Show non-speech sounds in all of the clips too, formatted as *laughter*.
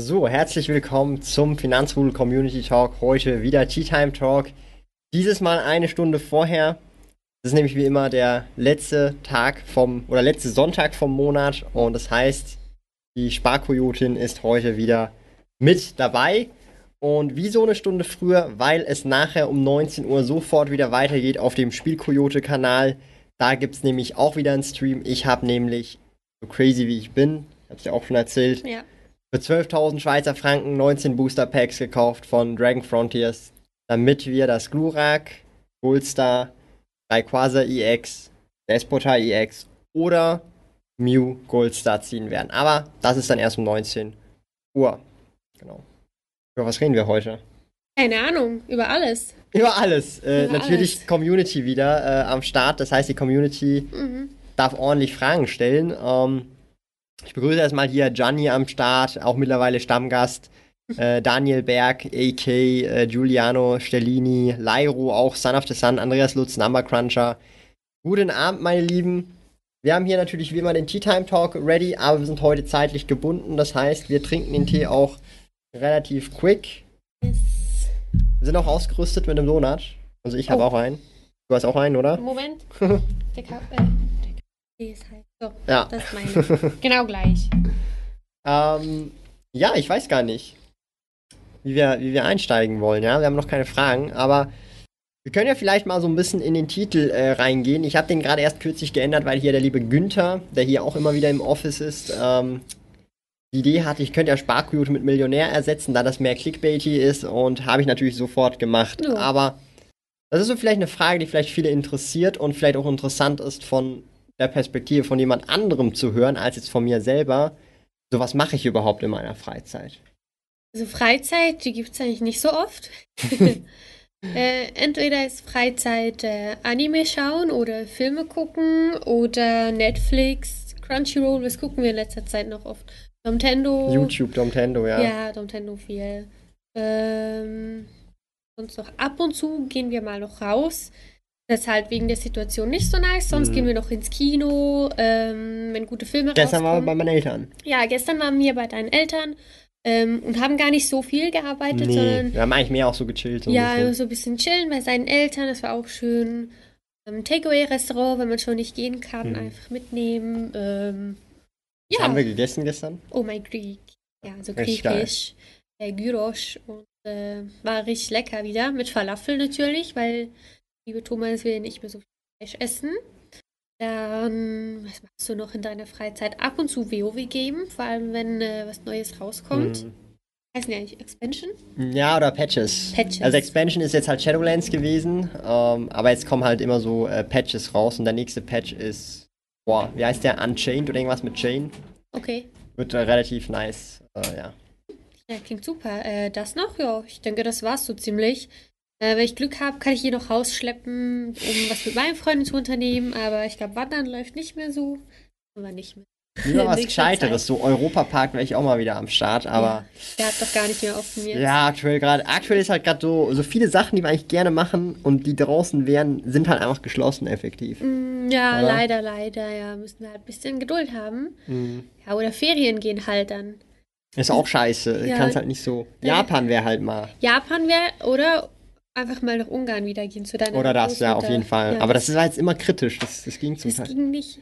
So, herzlich willkommen zum Finanzrudel Community Talk. Heute wieder Tea Time Talk. Dieses Mal eine Stunde vorher. Das ist nämlich wie immer der letzte Tag vom oder letzte Sonntag vom Monat und das heißt, die Sparkoyotin ist heute wieder mit dabei. Und wieso eine Stunde früher? Weil es nachher um 19 Uhr sofort wieder weitergeht auf dem Spielkoyote-Kanal. Da gibt es nämlich auch wieder einen Stream. Ich habe nämlich, so crazy wie ich bin, ich habe es ja auch schon erzählt, Ja. Für 12.000 Schweizer Franken 19 Booster Packs gekauft von Dragon Frontiers, damit wir das Glurak, Goldstar, Rayquaza EX, Despota EX oder Mew Goldstar ziehen werden. Aber das ist dann erst um 19 Uhr. Genau. Über was reden wir heute? Keine Ahnung, über alles. Über alles. Äh, Über natürlich alles. Community wieder äh, am Start. Das heißt, die Community Mhm. darf ordentlich Fragen stellen. Ähm, ich begrüße erstmal hier Gianni am Start, auch mittlerweile Stammgast. Äh, Daniel Berg, AK, äh, Giuliano Stellini, Lairo, auch Son of the Sun, Andreas Lutz, Number Cruncher. Guten Abend, meine Lieben. Wir haben hier natürlich wie immer den Tea Time Talk ready, aber wir sind heute zeitlich gebunden. Das heißt, wir trinken den Tee auch relativ quick. Yes. Wir sind auch ausgerüstet mit einem Donut. Also ich habe Oh. auch einen. Du hast auch einen, oder? Moment. *laughs* Der, Ka äh, der Kaffee ist. So, Ja. das ist meine. *laughs* genau gleich. Ähm, ja, ich weiß gar nicht, wie wir, wie wir einsteigen wollen, ja. Wir haben noch keine Fragen, aber wir können ja vielleicht mal so ein bisschen in den Titel äh, reingehen. Ich habe den gerade erst kürzlich geändert, weil hier der liebe Günther, der hier auch immer wieder im Office ist, ähm, die Idee hatte, ich könnte ja Sparkoyote mit Millionär ersetzen, da das mehr Clickbaity ist und habe ich natürlich sofort gemacht. Ja. Aber das ist so vielleicht eine Frage, die vielleicht viele interessiert und vielleicht auch interessant ist von der Perspektive von jemand anderem zu hören, als jetzt von mir selber. So, was mache ich überhaupt in meiner Freizeit? Also Freizeit, die gibt es eigentlich nicht so oft. *laughs* äh, entweder ist Freizeit äh, Anime schauen oder Filme gucken oder Netflix, Crunchyroll, was gucken wir in letzter Zeit noch oft? Nintendo. YouTube, Nintendo, ja. Ja, Nintendo viel. Ähm, sonst noch ab und zu gehen wir mal noch raus. Das ist halt wegen der Situation nicht so nice. Sonst Mhm. gehen wir noch ins Kino, ähm, wenn gute Filme Gestern waren wir rauskommen. bei meinen Eltern. ja, gestern waren wir bei deinen Eltern ähm, und haben gar nicht so viel gearbeitet, Nee, sondern wir haben eigentlich mehr auch so gechillt. So ja, bisschen. so ein bisschen chillen bei seinen Eltern. Das war auch schön. Ähm, Takeaway-Restaurant, wenn man schon nicht gehen kann, Mhm. einfach mitnehmen. Ähm, Was ja. haben wir gegessen gestern? Oh mein Greek. Ja, so Richtig griechisch. Äh, Gyrosch und äh, war richtig lecker wieder. Mit Falafel natürlich, weil liebe Thomas will nicht mehr so viel Fleisch essen. Dann, was machst du noch in deiner Freizeit? Ab und zu WoW geben, vor allem wenn äh, was Neues rauskommt. Heißen die eigentlich Expansion? Mhm. Ja, oder Patches. Patches. Also Expansion ist jetzt halt Shadowlands gewesen, ähm, aber jetzt kommen halt immer so äh, Patches raus und der nächste Patch ist, boah, wie heißt der? Unchained oder irgendwas mit Chain? Okay. Wird äh, relativ nice, äh, ja. Ja, klingt super. Äh, das noch? Ja, ich denke, das war's so ziemlich. Äh, wenn ich Glück habe, kann ich hier noch rausschleppen, um was mit meinen Freunden zu unternehmen. Aber ich glaube, Wandern läuft nicht mehr so. Aber nicht mehr. Lieber *laughs* was Gescheiteres, so Europapark wäre ich auch mal wieder am Start, aber Der hat doch gar nicht mehr offen jetzt. ja, aktuell gerade, aktuell ist halt gerade so, so viele Sachen, die wir eigentlich gerne machen und die draußen wären, sind halt einfach geschlossen effektiv. Mm, ja, Oder? leider, leider. Ja, müssen wir halt ein bisschen Geduld haben. Mhm. Ja, oder Ferien gehen halt dann. Ist auch scheiße. Ja. Kannst halt nicht so. Ja. Japan wäre halt mal. Japan wäre, oder einfach mal nach Ungarn wieder gehen zu deiner Oder das, ja, auf Großmutter. jeden Fall. Ja, Aber das war jetzt immer kritisch. Das, das ging zum das Teil. ging nicht.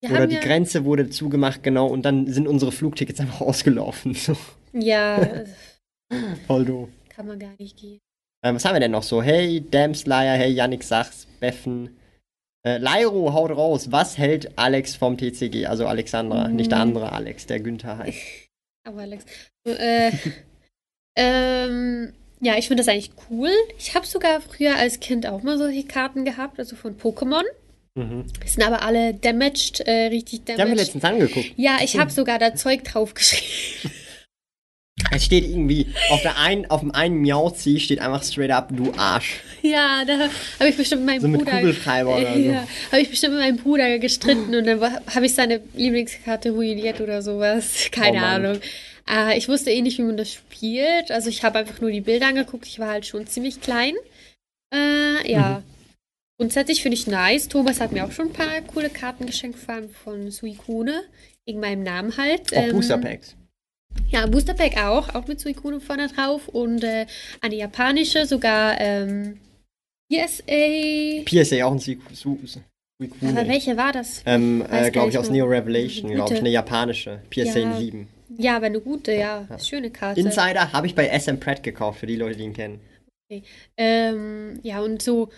Wir Oder die ja, Grenze wurde zugemacht, genau, und dann sind unsere Flugtickets einfach *laughs* ausgelaufen. So, Ja, *laughs* voll doof. kann man gar nicht gehen. Ähm, was haben wir denn noch so? Hey, Damslayer, hey, Yannick Sachs, Beffen. Äh, Lairo, haut raus. Was hält Alex vom TCG? Also Alexandra, Mhm. nicht der andere Alex, der Günther heißt. *laughs* Aber Alex. Äh, ähm, ja, ich finde das eigentlich cool. Ich habe sogar früher als Kind auch mal solche Karten gehabt, also von Pokémon. Mhm. Sind aber alle damaged, äh, richtig Die haben wir damaged. letztens angeguckt. Ja, ich habe sogar da Zeug drauf geschrieben. *laughs* Es steht irgendwie, auf, der einen, auf dem einen Miauzi steht einfach straight up, du Arsch. Ja, da habe ich bestimmt mit meinem So mit Bruder. Kugelschreiber oder so. *laughs* Ja, habe ich bestimmt mit meinem Bruder gestritten und dann habe ich seine Lieblingskarte ruiniert oder sowas. Keine Oh. Ahnung. Äh, ich wusste eh nicht, wie man das spielt. Also ich habe einfach nur die Bilder angeguckt. Ich war halt schon ziemlich klein. Äh, ja. Mhm. Grundsätzlich finde ich nice. Thomas hat mir auch schon ein paar coole Karten geschenkt von, von Suikune. Wegen meinem Namen halt. Auch Ähm, Booster Packs. ja, Booster Pack auch, auch mit Suikune vorne drauf und äh, eine japanische, sogar ähm, PSA. PSA auch ein Su Su Su Suicune. Aber welche war das? Ähm, äh, glaube ich, aus. Neo Revelation, glaube ich, eine japanische. PSA Ja. 7. Ja, aber eine gute, ja. Schöne Karte. Insider habe ich bei SM Pratt gekauft, für die Leute, die ihn kennen. Ähm, ja, und so.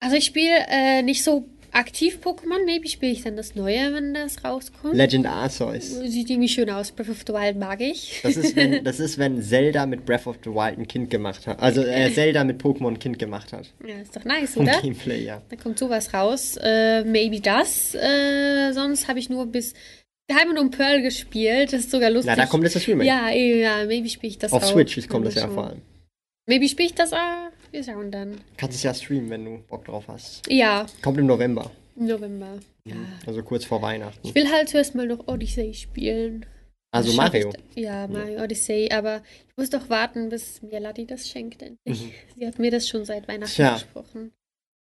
Also ich spiele äh, nicht so aktiv Pokémon. Maybe spiele ich dann das Neue, wenn das rauskommt. Legend Arceus. Sieht irgendwie schön aus. Breath of the Wild mag ich. Das ist, wenn, *laughs* das ist, wenn Zelda mit Breath of the Wild ein Kind gemacht hat. Also äh, *laughs* Zelda mit Pokémon ein Kind gemacht hat. Ja, ist doch nice, Vom oder? Gameplay, ja. Da kommt sowas raus. Äh, maybe das. Äh, sonst habe ich nur bis Diamond und Pearl gespielt. Das ist sogar lustig. Na, da kommt jetzt das Remake. Ja, ja, maybe spiele ich das Auf auch. Switch kommt das ja vor allem. Maybe spiele ich das auch. Wir schauen dann. Kannst es ja streamen, wenn du Bock drauf hast. Ja, Kommt im November. November. Ja. Also kurz vor Weihnachten. Ich will halt zuerst mal noch Odyssey spielen. Also Mario. Ja, Mario Odyssey, aber ich muss doch warten, bis mir Ladi das schenkt endlich. Mhm. Sie hat mir das schon seit Weihnachten Tja. versprochen.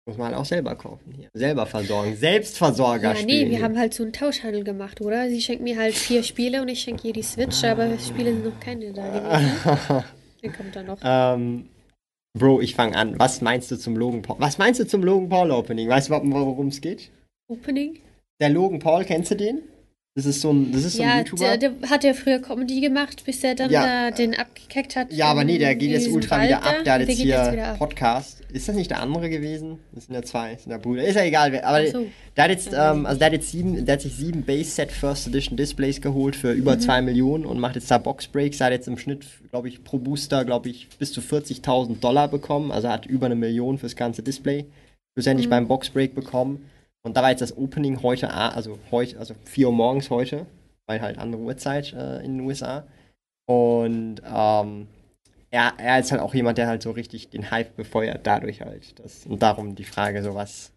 Muss man auch selber kaufen. Hier. Selber versorgen. Selbstversorger Ja, nee, wir haben halt so einen Tauschhandel gemacht, oder? Sie schenkt mir halt vier Spiele und ich schenke ihr die Switch, aber Spiele sind noch keine da. *laughs* Dann kommt da noch. ähm, Bro, ich fange an. Was meinst du zum Logan Paul? Was meinst du zum Logan Paul Opening? Weißt du worum es geht? Opening? Der Logan Paul, kennst du den? Das ist so ein, das ist so ein Ja, YouTuber. der, der hat ja früher Comedy gemacht, bis er dann Ja. da den abgekeckt hat. ja, aber nee, der geht jetzt ultra Wald wieder ab. Der hat jetzt hier jetzt. Podcast. Ist das nicht der andere gewesen? Das sind ja zwei, das sind ja Brüder. Ist ja egal, wer. Aber so. der hat jetzt, ähm, also der hat jetzt sieben, der hat sich sieben Base Set First Edition Displays geholt für über Mhm. zwei Millionen und macht jetzt da Box Breaks. Er hat jetzt im Schnitt, glaube ich, pro Booster, glaube ich, bis zu 40.000 Dollar bekommen. Also hat über eine Million fürs ganze Display schlussendlich Mhm. beim Box Break bekommen. Und da war jetzt das Opening heute, a- also heute, also 4 Uhr morgens heute, weil halt andere Uhrzeit äh, in den USA. Und ähm, er, er ist halt auch jemand, der halt so richtig den Hype befeuert, dadurch halt. Das, und darum die Frage, so was,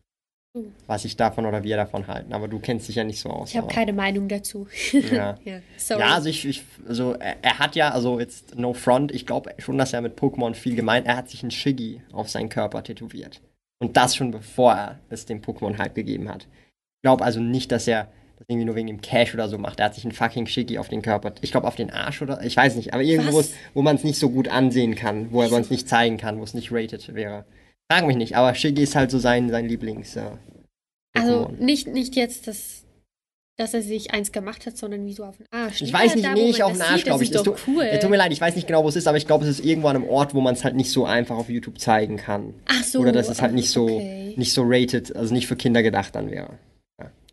Hm. was ich davon oder wir davon halten. Aber du kennst dich ja nicht so aus. Ich habe keine Meinung dazu. Ja. *laughs* ja. Ja, also ich, ich also er, er hat ja, also jetzt no front, ich glaube schon, dass er mit Pokémon viel gemeint, er hat sich ein Shiggy auf seinen Körper tätowiert. Und das schon bevor er es dem Pokémon-Hype gegeben hat. Ich glaube also nicht, dass er das irgendwie nur wegen dem Cash oder so macht. Er hat sich ein fucking Shiggy auf den Körper, ich glaube auf den Arsch oder, ich weiß nicht, aber irgendwo, wo man es nicht so gut ansehen kann, wo man es nicht zeigen kann, wo es nicht rated wäre. Frag mich nicht, aber Shiggy ist halt so sein, sein Lieblings. Äh, also nicht, nicht jetzt, dass, dass er sich eins gemacht hat, sondern wie so auf den Arsch. Ich Ja, weiß nicht, da, nee, man auf den Arsch, glaube ich. Das ist cool. Ja, tut mir leid, ich weiß nicht genau, wo es ist, aber ich glaube, es ist irgendwo an einem Ort, wo man es halt nicht so einfach auf YouTube zeigen kann. Ach so. Oder dass es halt nicht so, Okay. nicht so rated, also nicht für Kinder gedacht dann wäre.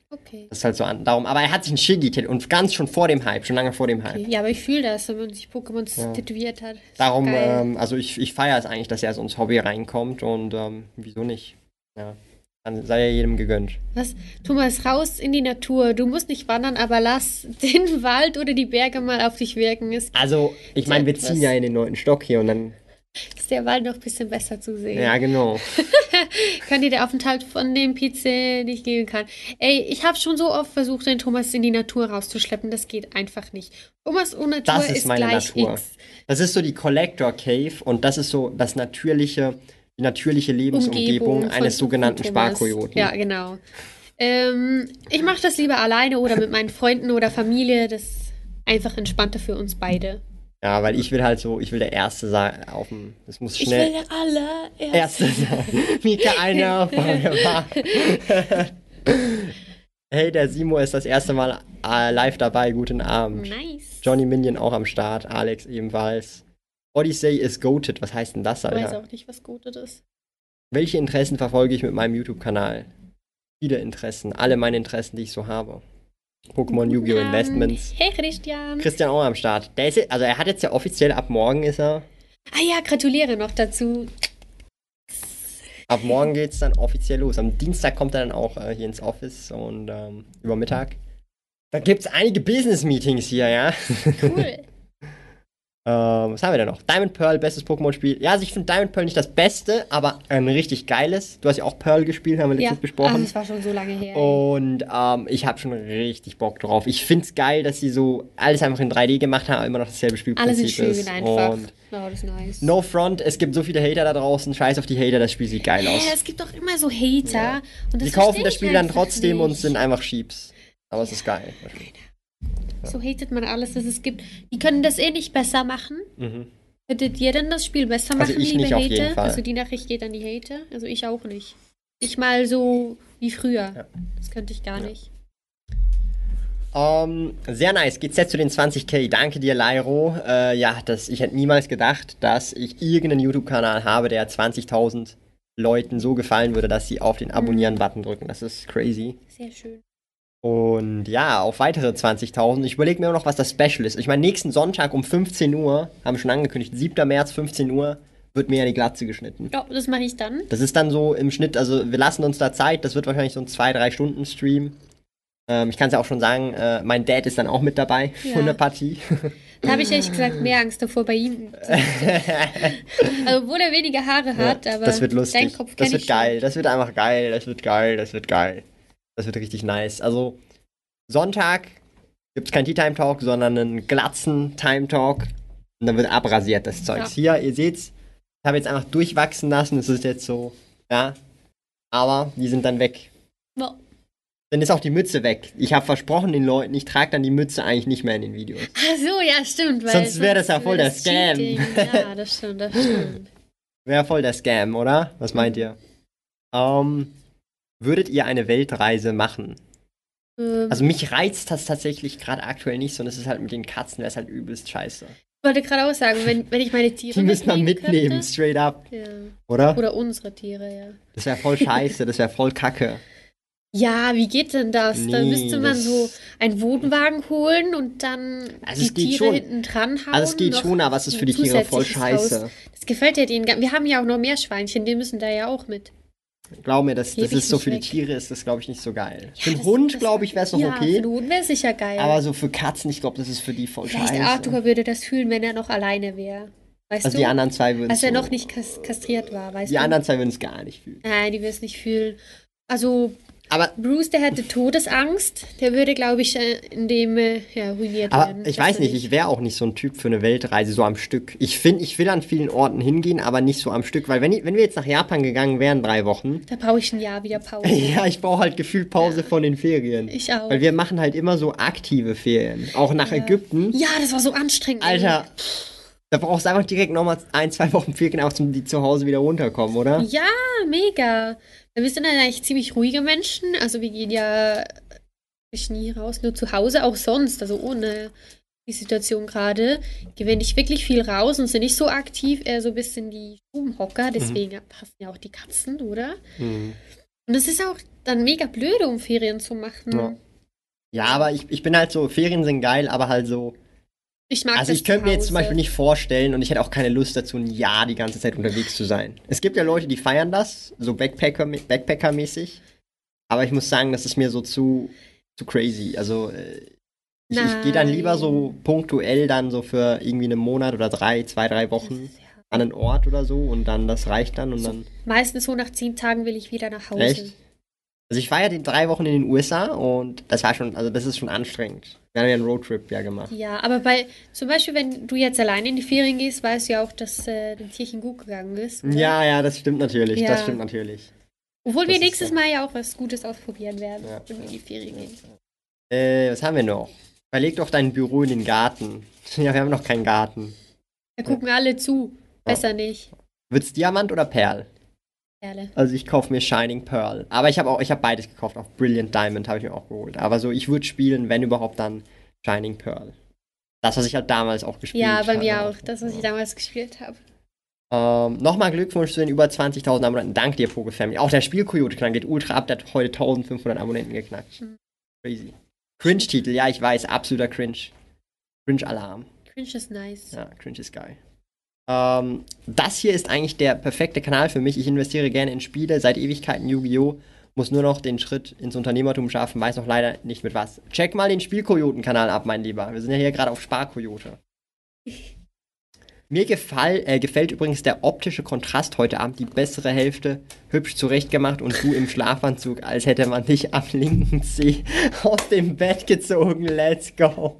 okay. Das ist halt so an. Darum, aber er hat sich ein Shiggy tätowiert und ganz schon vor dem Hype, schon lange vor dem Hype. okay. Ja, aber ich fühle das, wenn man sich Pokémon Ja. tätowiert hat. Ist Darum, ähm, also ich, ich feiere es eigentlich, dass er so ins Hobby reinkommt und ähm, wieso nicht? Ja. Dann sei ja jedem gegönnt. Was? Thomas, raus in die Natur. Du musst nicht wandern, aber lass *laughs* den Wald oder die Berge mal auf dich wirken. Ist, Also, ich meine, wir ziehen ja in den neunten Stock hier und dann. ist der Wald noch ein bisschen besser zu sehen. Ja, genau. *laughs* Kann dir der Aufenthalt von dem PC nicht geben kann. Ey, ich habe schon so oft versucht, den Thomas in die Natur rauszuschleppen. Das geht einfach nicht. Thomas und Natur Das ist meine gleich Natur. X. Das ist so die Collector Cave und das ist so das natürliche, die natürliche Lebensumgebung Umgebung eines sogenannten. Sparkojoten. Ja, genau. Ähm, ich mache das lieber alleine oder mit meinen Freunden oder Familie. Das ist einfach entspannter für uns beide. Ja, weil ich will halt so, ich will der Erste sein auf dem, das muss Ich schnell will der allererste. Erste sein. Mika einer von mir war. Hey, der Simo ist das erste Mal äh, live dabei. Guten Abend. Nice. Johnny Minion auch am Start, Alex ebenfalls. Odyssey ist goated. Was heißt denn das, Ich weiß Alter? auch nicht, was Gutes ist. Welche Interessen verfolge ich mit meinem YouTube-Kanal? Viele Interessen, alle meine Interessen, die ich so habe. Pokémon, Yu-Gi-Oh! Investments. Hey Christian. Christian auch am Start. Der ist, also er hat jetzt ja offiziell ab morgen ist er. Ah ja, gratuliere noch dazu. Ab morgen geht's dann offiziell los. Am Dienstag kommt er dann auch äh, hier ins Office und ähm, über Mittag. Da gibt's einige Business-Meetings hier, ja. Cool. *laughs* Ähm, was haben wir denn noch? Diamond Pearl, bestes Pokémon-Spiel. Ja, also ich finde Diamond Pearl nicht das Beste, aber ein richtig geiles. Du hast ja auch Pearl gespielt, haben wir letztens Ah, besprochen. das war schon so lange her. Und ähm, ich habe schon richtig Bock drauf. Ich find's geil, dass sie so alles einfach in 3D gemacht haben, aber immer noch dasselbe Alle Spielprinzip sind schön ist. einfach. Und oh, das ist nice. no front, es gibt so viele Hater da draußen. Scheiß auf die Hater, das Spiel sieht geil aus. Äh, es gibt doch immer so Hater. Und das Die kaufen das Spiel dann trotzdem und nicht. sind einfach Sheeps. Aber es ist geil. So hatet man alles, was es gibt. Die können das eh nicht besser machen. Mhm. Könntet ihr denn das Spiel besser Also machen, ich liebe nicht auf Hater? jeden Fall. Also die Nachricht geht an die Hater? Also ich auch nicht. Nicht mal so wie früher. Ja. Das könnte ich gar Ja. nicht. Ähm, sehr nice. Geht's jetzt zu den 20k. Danke dir, Lyro. Äh, ja, das, ich hätte niemals gedacht, dass ich irgendeinen YouTube-Kanal habe, der 20.000 Leuten so gefallen würde, dass sie auf den Abonnieren-Button drücken. Das ist crazy. Sehr schön. Und ja, auf weitere 20.000. Ich überlege mir noch, was das Special ist. Ich meine, nächsten Sonntag um 15 Uhr, haben wir schon angekündigt, 7. März, 15 Uhr, wird mir ja die Glatze geschnitten. Ja, das mache ich dann. Das ist dann so im Schnitt, also wir lassen uns da Zeit, das wird wahrscheinlich so ein 2-3 Stunden Stream. Ähm, ich kann es ja auch schon sagen, äh, mein Dad ist dann auch mit dabei Ja. von der Partie. *laughs* Da habe ich ehrlich gesagt mehr Angst davor bei ihm. *laughs* also, obwohl er weniger Haare hat, Ja, aber das wird lustig. seinen Kopf Das wird schon. geil. Das wird einfach geil. Das wird geil. Das wird geil. Das wird richtig nice. Also Sonntag gibt es kein Tea Time Talk, sondern einen glatzen Time Talk. Und dann wird abrasiert das Zeugs. Hier, ihr seht's, ich habe jetzt einfach durchwachsen lassen. Es ist jetzt so, ja. Aber die sind dann weg. Ja. Dann ist auch die Mütze weg. Ich habe versprochen den Leuten, ich trage dann die Mütze eigentlich nicht mehr in den Videos. Ach so, ja, stimmt. Weil Sonst wär das ja voll der Scam. *laughs* Ja, das stimmt, das stimmt. Wäre voll der Scam, oder? Was meint ihr? Ähm, würdet ihr eine Weltreise machen? Ähm, Also mich reizt das tatsächlich gerade aktuell nicht, sondern es ist halt mit den Katzen, wäre es halt übelst scheiße. ich wollte gerade auch sagen, wenn, wenn ich meine Tiere Die müssen wir mitnehmen, könnte, straight up, ja. oder? Oder unsere Tiere, ja. Das wäre voll scheiße, das wäre voll kacke. Ja, wie geht denn das? da Nee, müsste man so einen Wohnwagen holen und dann Also die Tiere schon. hinten dran hauen. Also es geht schon, aber es ist für die Tiere voll scheiße. Haus. Das gefällt ja denen. gar- Wir haben ja auch noch Meerschweinchen, die müssen da ja auch mit. Glaub mir, das, das ist so für die weg. Tiere ist das, glaube ich, nicht so geil. für einen das- Hund, glaube ich, wäre es noch ja, Für okay. den Hund wäre es sicher geil. Aber so für Katzen, ich glaube, das ist für die voll Vielleicht scheiße. Arthur würde das fühlen, wenn er noch alleine wäre. Weißt also du? die anderen zwei würden Als er so, noch nicht kas kastriert war, weißt Die du? anderen zwei würden es gar nicht fühlen. Nein, die will es nicht fühlen. Also, Aber Bruce, der hätte Todesangst. Der würde, glaube ich, äh, in dem äh, ja, ruiniert Aber werden. ich weiß nicht, ich wäre auch nicht so ein Typ für eine Weltreise so am Stück. Ich finde, ich will an vielen Orten hingehen, aber nicht so am Stück, weil wenn, ich, wenn wir jetzt nach Japan gegangen wären, drei Wochen, Da brauche ich ein Jahr wieder *laughs* Pause. ja, ich brauche halt gefühlt Pause von den Ferien. Ich auch. Weil wir machen halt immer so aktive Ferien. Auch nach Ägypten. Ja, das war so anstrengend. Alter, da brauchst du einfach direkt nochmal ein, zwei Wochen Ferien, auch zum die zu Hause wieder runterkommen, oder? Ja, mega. Wir sind dann eigentlich ziemlich ruhige Menschen. Also wir gehen ja ich nie raus, nur zu Hause, auch sonst, also ohne die Situation gerade, gehen wir nicht wirklich viel raus und sind nicht so aktiv, eher so ein bisschen die Stubenhocker. Deswegen passen ja auch die Katzen, oder? Mhm. Und es ist auch dann mega blöde, um Ferien zu machen. Ja. Ja, aber ich, ich bin halt so, Ferien sind geil, aber halt so. Ich mag Also ich könnte mir jetzt zum. Beispiel nicht vorstellen und ich hätte auch keine Lust dazu, ein Jahr die ganze Zeit unterwegs zu sein. Es gibt ja Leute, die feiern das, so Backpacker, Backpacker-mäßig. Aber ich muss sagen, das ist mir so zu, zu crazy. Also äh, ich, ich gehe dann lieber so punktuell dann so für irgendwie einen Monat oder drei, zwei, drei Wochen an einen Ort oder so und dann das reicht dann und dann. Meistens so nach zehn Tagen will ich wieder nach Hause. Echt? Also ich war ja die drei Wochen in den USA und das war schon, also das ist schon anstrengend. Wir haben ja einen Roadtrip ja gemacht. Ja, aber bei, zum Beispiel, wenn du jetzt alleine in die Ferien gehst, weißt du ja auch, dass äh, dem Tierchen gut gegangen ist. oder? Ja, ja, das stimmt natürlich. Ja. Das stimmt natürlich. Obwohl das wir nächstes. Mal ja auch was Gutes ausprobieren werden, Ja. wenn wir in die Ferien gehen. Äh, was haben wir noch? Verleg doch dein Büro in den Garten. *laughs* Ja, wir haben noch keinen Garten. Da gucken alle zu. Besser nicht. Wird's Diamant oder Perl? Perle. Also ich kaufe mir Shining Pearl. Aber ich habe auch, ich habe beides gekauft. Auch Brilliant Diamond habe ich mir auch geholt. Aber so, ich würde spielen, wenn überhaupt dann Shining Pearl. Das, was ich halt damals auch gespielt Ja, habe. bei mir auch. Das, was ich damals gespielt habe. Ähm, Nochmal Glückwunsch zu den über 20.000 Abonnenten. Dank dir, Family. Auch der Spielkoyote-Clan geht ultra ab. Der hat heute 1500 Abonnenten geknackt. Mhm. Crazy. Cringe-Titel, ja, ich weiß. Absoluter Cringe. Cringe-Alarm. Cringe ist nice. Ja, Cringe ist geil. Ähm, das hier ist eigentlich der perfekte Kanal für mich. Ich investiere gerne in Spiele, seit Ewigkeiten Yu-Gi-Oh! Muss nur noch den Schritt ins Unternehmertum schaffen, weiß noch leider nicht mit was. Check mal den Spielkojoten-Kanal ab, mein Lieber. Wir sind ja hier gerade auf Sparkoyote. Mir gefall, äh, gefällt übrigens der optische Kontrast heute Abend. Die bessere Hälfte hübsch zurechtgemacht und du im Schlafanzug, als hätte man dich am linken Zeh aus dem Bett gezogen. Let's go.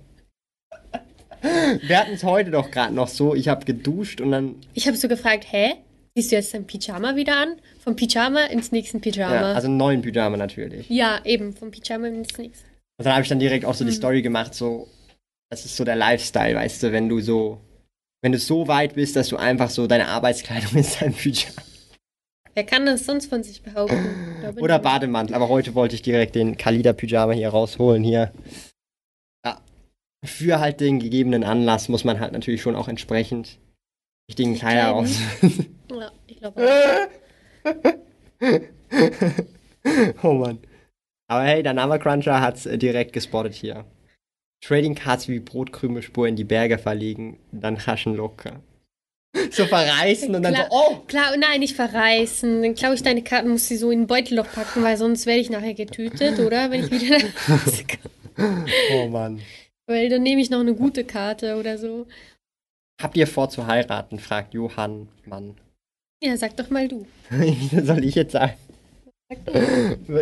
*laughs* Wir hatten es heute doch gerade noch so. Ich habe geduscht und dann. Ich habe so gefragt, hä? Siehst du jetzt dein Pyjama wieder an? Vom Pyjama ins nächsten Pyjama. Ja, also einen neuen Pyjama natürlich. Ja, eben, vom Pyjama ins nächste. Und dann habe ich dann direkt auch so die Story gemacht, so, das ist so der Lifestyle, weißt du, wenn du so, wenn du so weit bist, dass du einfach so deine Arbeitskleidung ist dein Pyjama. *laughs* Wer kann das sonst von sich behaupten? Oder Bademantel, aber heute wollte ich direkt den Kalida-Pyjama hier rausholen, hier. Für halt den gegebenen Anlass muss man halt natürlich schon auch entsprechend richtigen Kleider Kleiden. aus. Ja, ich glaube auch. *laughs* oh Mann. Aber hey, der Nama Cruncher hat's äh, direkt gespottet hier. Trading Cards wie Brotkrümelspur in die Berge verlegen, dann haschen locker. *laughs* So verreißen und dann so, oh! Klar, nein, nicht verreißen. Dann klaue ich deine Karten, muss sie so in ein Beutelloch packen, weil sonst werde ich nachher getötet, oder? Wenn ich wieder nach Hause *laughs* komme. Oh Mann. Weil dann nehme ich noch eine gute Karte oder so. Habt ihr vor zu heiraten? fragt Johann Mann. Ja, sag doch mal du. *laughs* Soll ich jetzt sagen?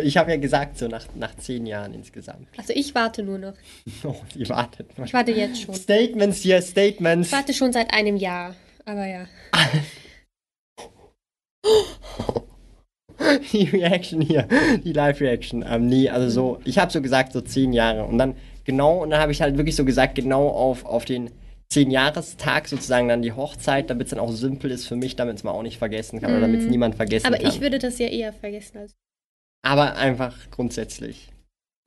Ich habe ja gesagt, so nach, nach zehn Jahren insgesamt. Also ich warte nur noch. *laughs* Oh, ihr wartet. Ich warte jetzt schon. Statements hier, Statements. Ich warte schon seit einem Jahr. Aber ja. *laughs* Die Reaction hier, die Live-Reaction. Ähm, nee, also so, ich habe so gesagt, so zehn Jahre. Und dann genau, und dann habe ich halt wirklich so gesagt, genau auf, auf den zehn Jahrestag sozusagen dann die Hochzeit, damit es dann auch simpel ist für mich, damit es man auch nicht vergessen kann oder damit es Mhm. niemand vergessen Aber kann. ich würde das ja eher vergessen, als, Aber einfach grundsätzlich.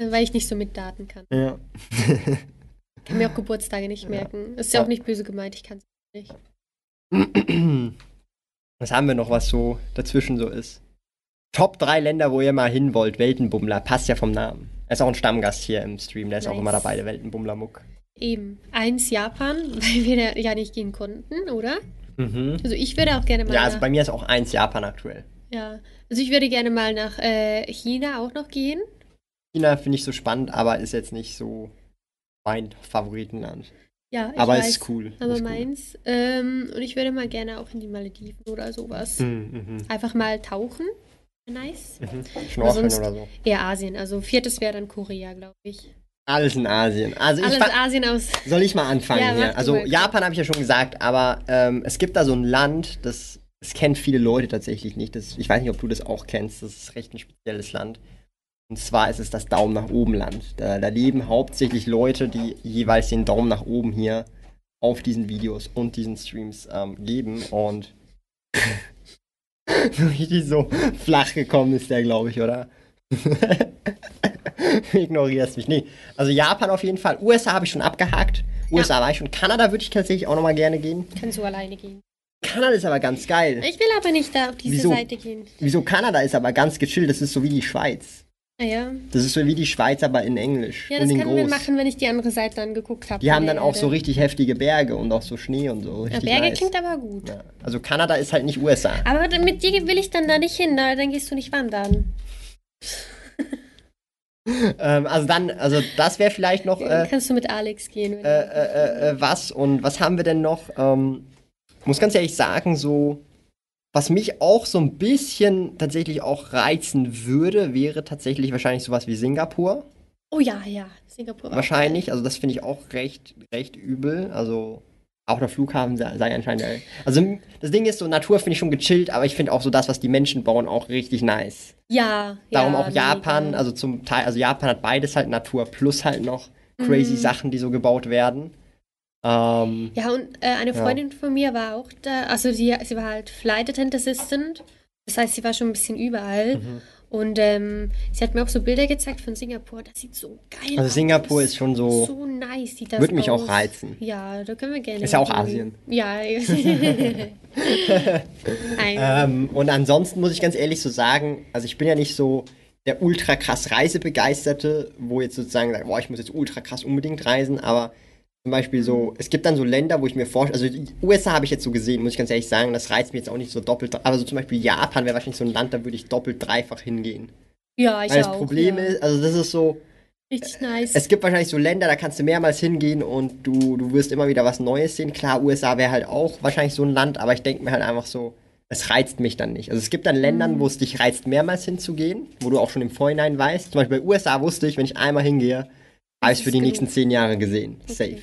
weil ich nicht so mit Daten kann. Ja. Ich kann mir auch *laughs* Geburtstage nicht merken. Ist ja Ja. auch nicht böse gemeint, ich kann es nicht. *clears throat* Was haben wir noch, was so dazwischen so ist? Top 3 Länder, wo ihr mal hin wollt. Weltenbummler. Passt ja vom Namen. Er ist auch ein Stammgast hier im Stream. Der ist auch Nice. immer dabei, der Weltenbummler-Muck. Eben. Eins Japan, *laughs* weil wir ja nicht gehen konnten, oder? Mhm. Also ich würde auch gerne mal Ja, also bei mir ist auch eins Japan aktuell. ja. Also ich würde gerne mal nach äh, China auch noch gehen. China finde ich so spannend, aber ist jetzt nicht so mein Favoritenland. Ja, ich aber weiß. es ist cool. Aber ist cool. meins. Ähm, und ich würde mal gerne auch in die Malediven oder sowas. Mhm, mhm, Einfach mal tauchen. Nice. mhm. Schnorcheln sonst- oder so. Eher Asien. Also viertes wäre dann Korea, glaube ich. Alles in Asien. Also ich Alles Asien aus. Soll ich mal anfangen Ja, hier? Also. Japan habe ich ja schon gesagt, aber ähm, es gibt da so ein Land, das, das kennen viele Leute tatsächlich nicht. Das, ich weiß nicht, ob du das auch kennst. Das ist recht ein spezielles Land. Und zwar ist es das Daumen nach oben Land. Da, da leben hauptsächlich Leute, die jeweils den Daumen nach oben hier auf diesen Videos und diesen Streams ähm, geben. Und *laughs* so richtig so flach gekommen ist der, glaube ich, oder? *laughs* Ignorierst mich. Nee. Also Japan auf jeden Fall. USA habe ich schon abgehakt. USA war ich schon. Kanada würde ich tatsächlich auch nochmal gerne gehen. Kannst du alleine gehen. Kanada ist aber ganz geil. Ich will aber nicht da auf diese Wieso? Seite gehen. Wieso Kanada ist aber ganz gechillt? Das ist so wie die Schweiz. Naja. Das ist so wie die Schweiz, aber in Englisch. Ja, das können wir machen, wenn ich die andere Seite angeguckt habe. Die haben dann auch so richtig heftige Berge und auch so Schnee und so. Ja, Berge nice. klingt aber gut. Ja. Also Kanada ist halt nicht USA. Aber mit dir will ich dann da nicht hin, da- dann gehst du nicht wandern. *laughs* Ähm, also dann, also das wäre vielleicht noch Dann äh, kannst du mit Alex gehen. äh, du- äh, äh, was und was haben wir denn noch? Ähm, muss ganz ehrlich sagen, so was mich auch so ein bisschen tatsächlich auch reizen würde, wäre tatsächlich wahrscheinlich sowas wie Singapur. oh ja, ja. Singapur. Wahrscheinlich. Also das finde ich auch recht, recht übel. Also auch der Flughafen sei, anscheinend. Also das Ding ist so, Natur finde ich schon gechillt, aber ich finde auch so das, was die Menschen bauen, auch richtig nice. Ja, Darum ja, auch Japan, mega. also zum Teil, also Japan hat beides halt Natur plus halt noch crazy Mhm. Sachen, die so gebaut werden. Ähm, Ja, und äh, eine Ja. Freundin von mir war auch da, also die, sie war halt Flight Attendant Assistant. Das heißt, sie war schon ein bisschen überall. Mhm. Und ähm, sie hat mir auch so Bilder gezeigt von Singapur. Das sieht so geil aus. Also Singapur ist schon so- So nice sieht das Würde mich auch aus. reizen. Ja, da können wir gerne. Ist ja auch. Asien. Ja. *laughs* Ähm, und ansonsten muss ich ganz ehrlich so sagen, also ich bin ja nicht so der ultra krass Reisebegeisterte, wo jetzt sozusagen sagt, boah, ich muss jetzt ultra krass unbedingt reisen, aber zum Beispiel so, es gibt dann so Länder, wo ich mir vorstelle, also die USA habe ich jetzt so gesehen, muss ich ganz ehrlich sagen, das reizt mich jetzt auch nicht so doppelt, aber so zum Beispiel Japan wäre wahrscheinlich so ein Land, da würde ich doppelt dreifach hingehen. ja, ich Weil das auch. Problem ja. ist, also das ist so, Richtig nice. Es gibt wahrscheinlich so Länder, da kannst du mehrmals hingehen und du, du wirst immer wieder was Neues sehen. Klar, USA wäre halt auch wahrscheinlich so ein Land, aber ich denke mir halt einfach so, es reizt mich dann nicht. Also es gibt dann Ländern, Mhm. wo es dich reizt, mehrmals hinzugehen, wo du auch schon im Vorhinein weißt. Zum Beispiel bei USA wusste ich, wenn ich einmal hingehe, habe ich für die genug. nächsten zehn Jahre gesehen. Okay. Safe.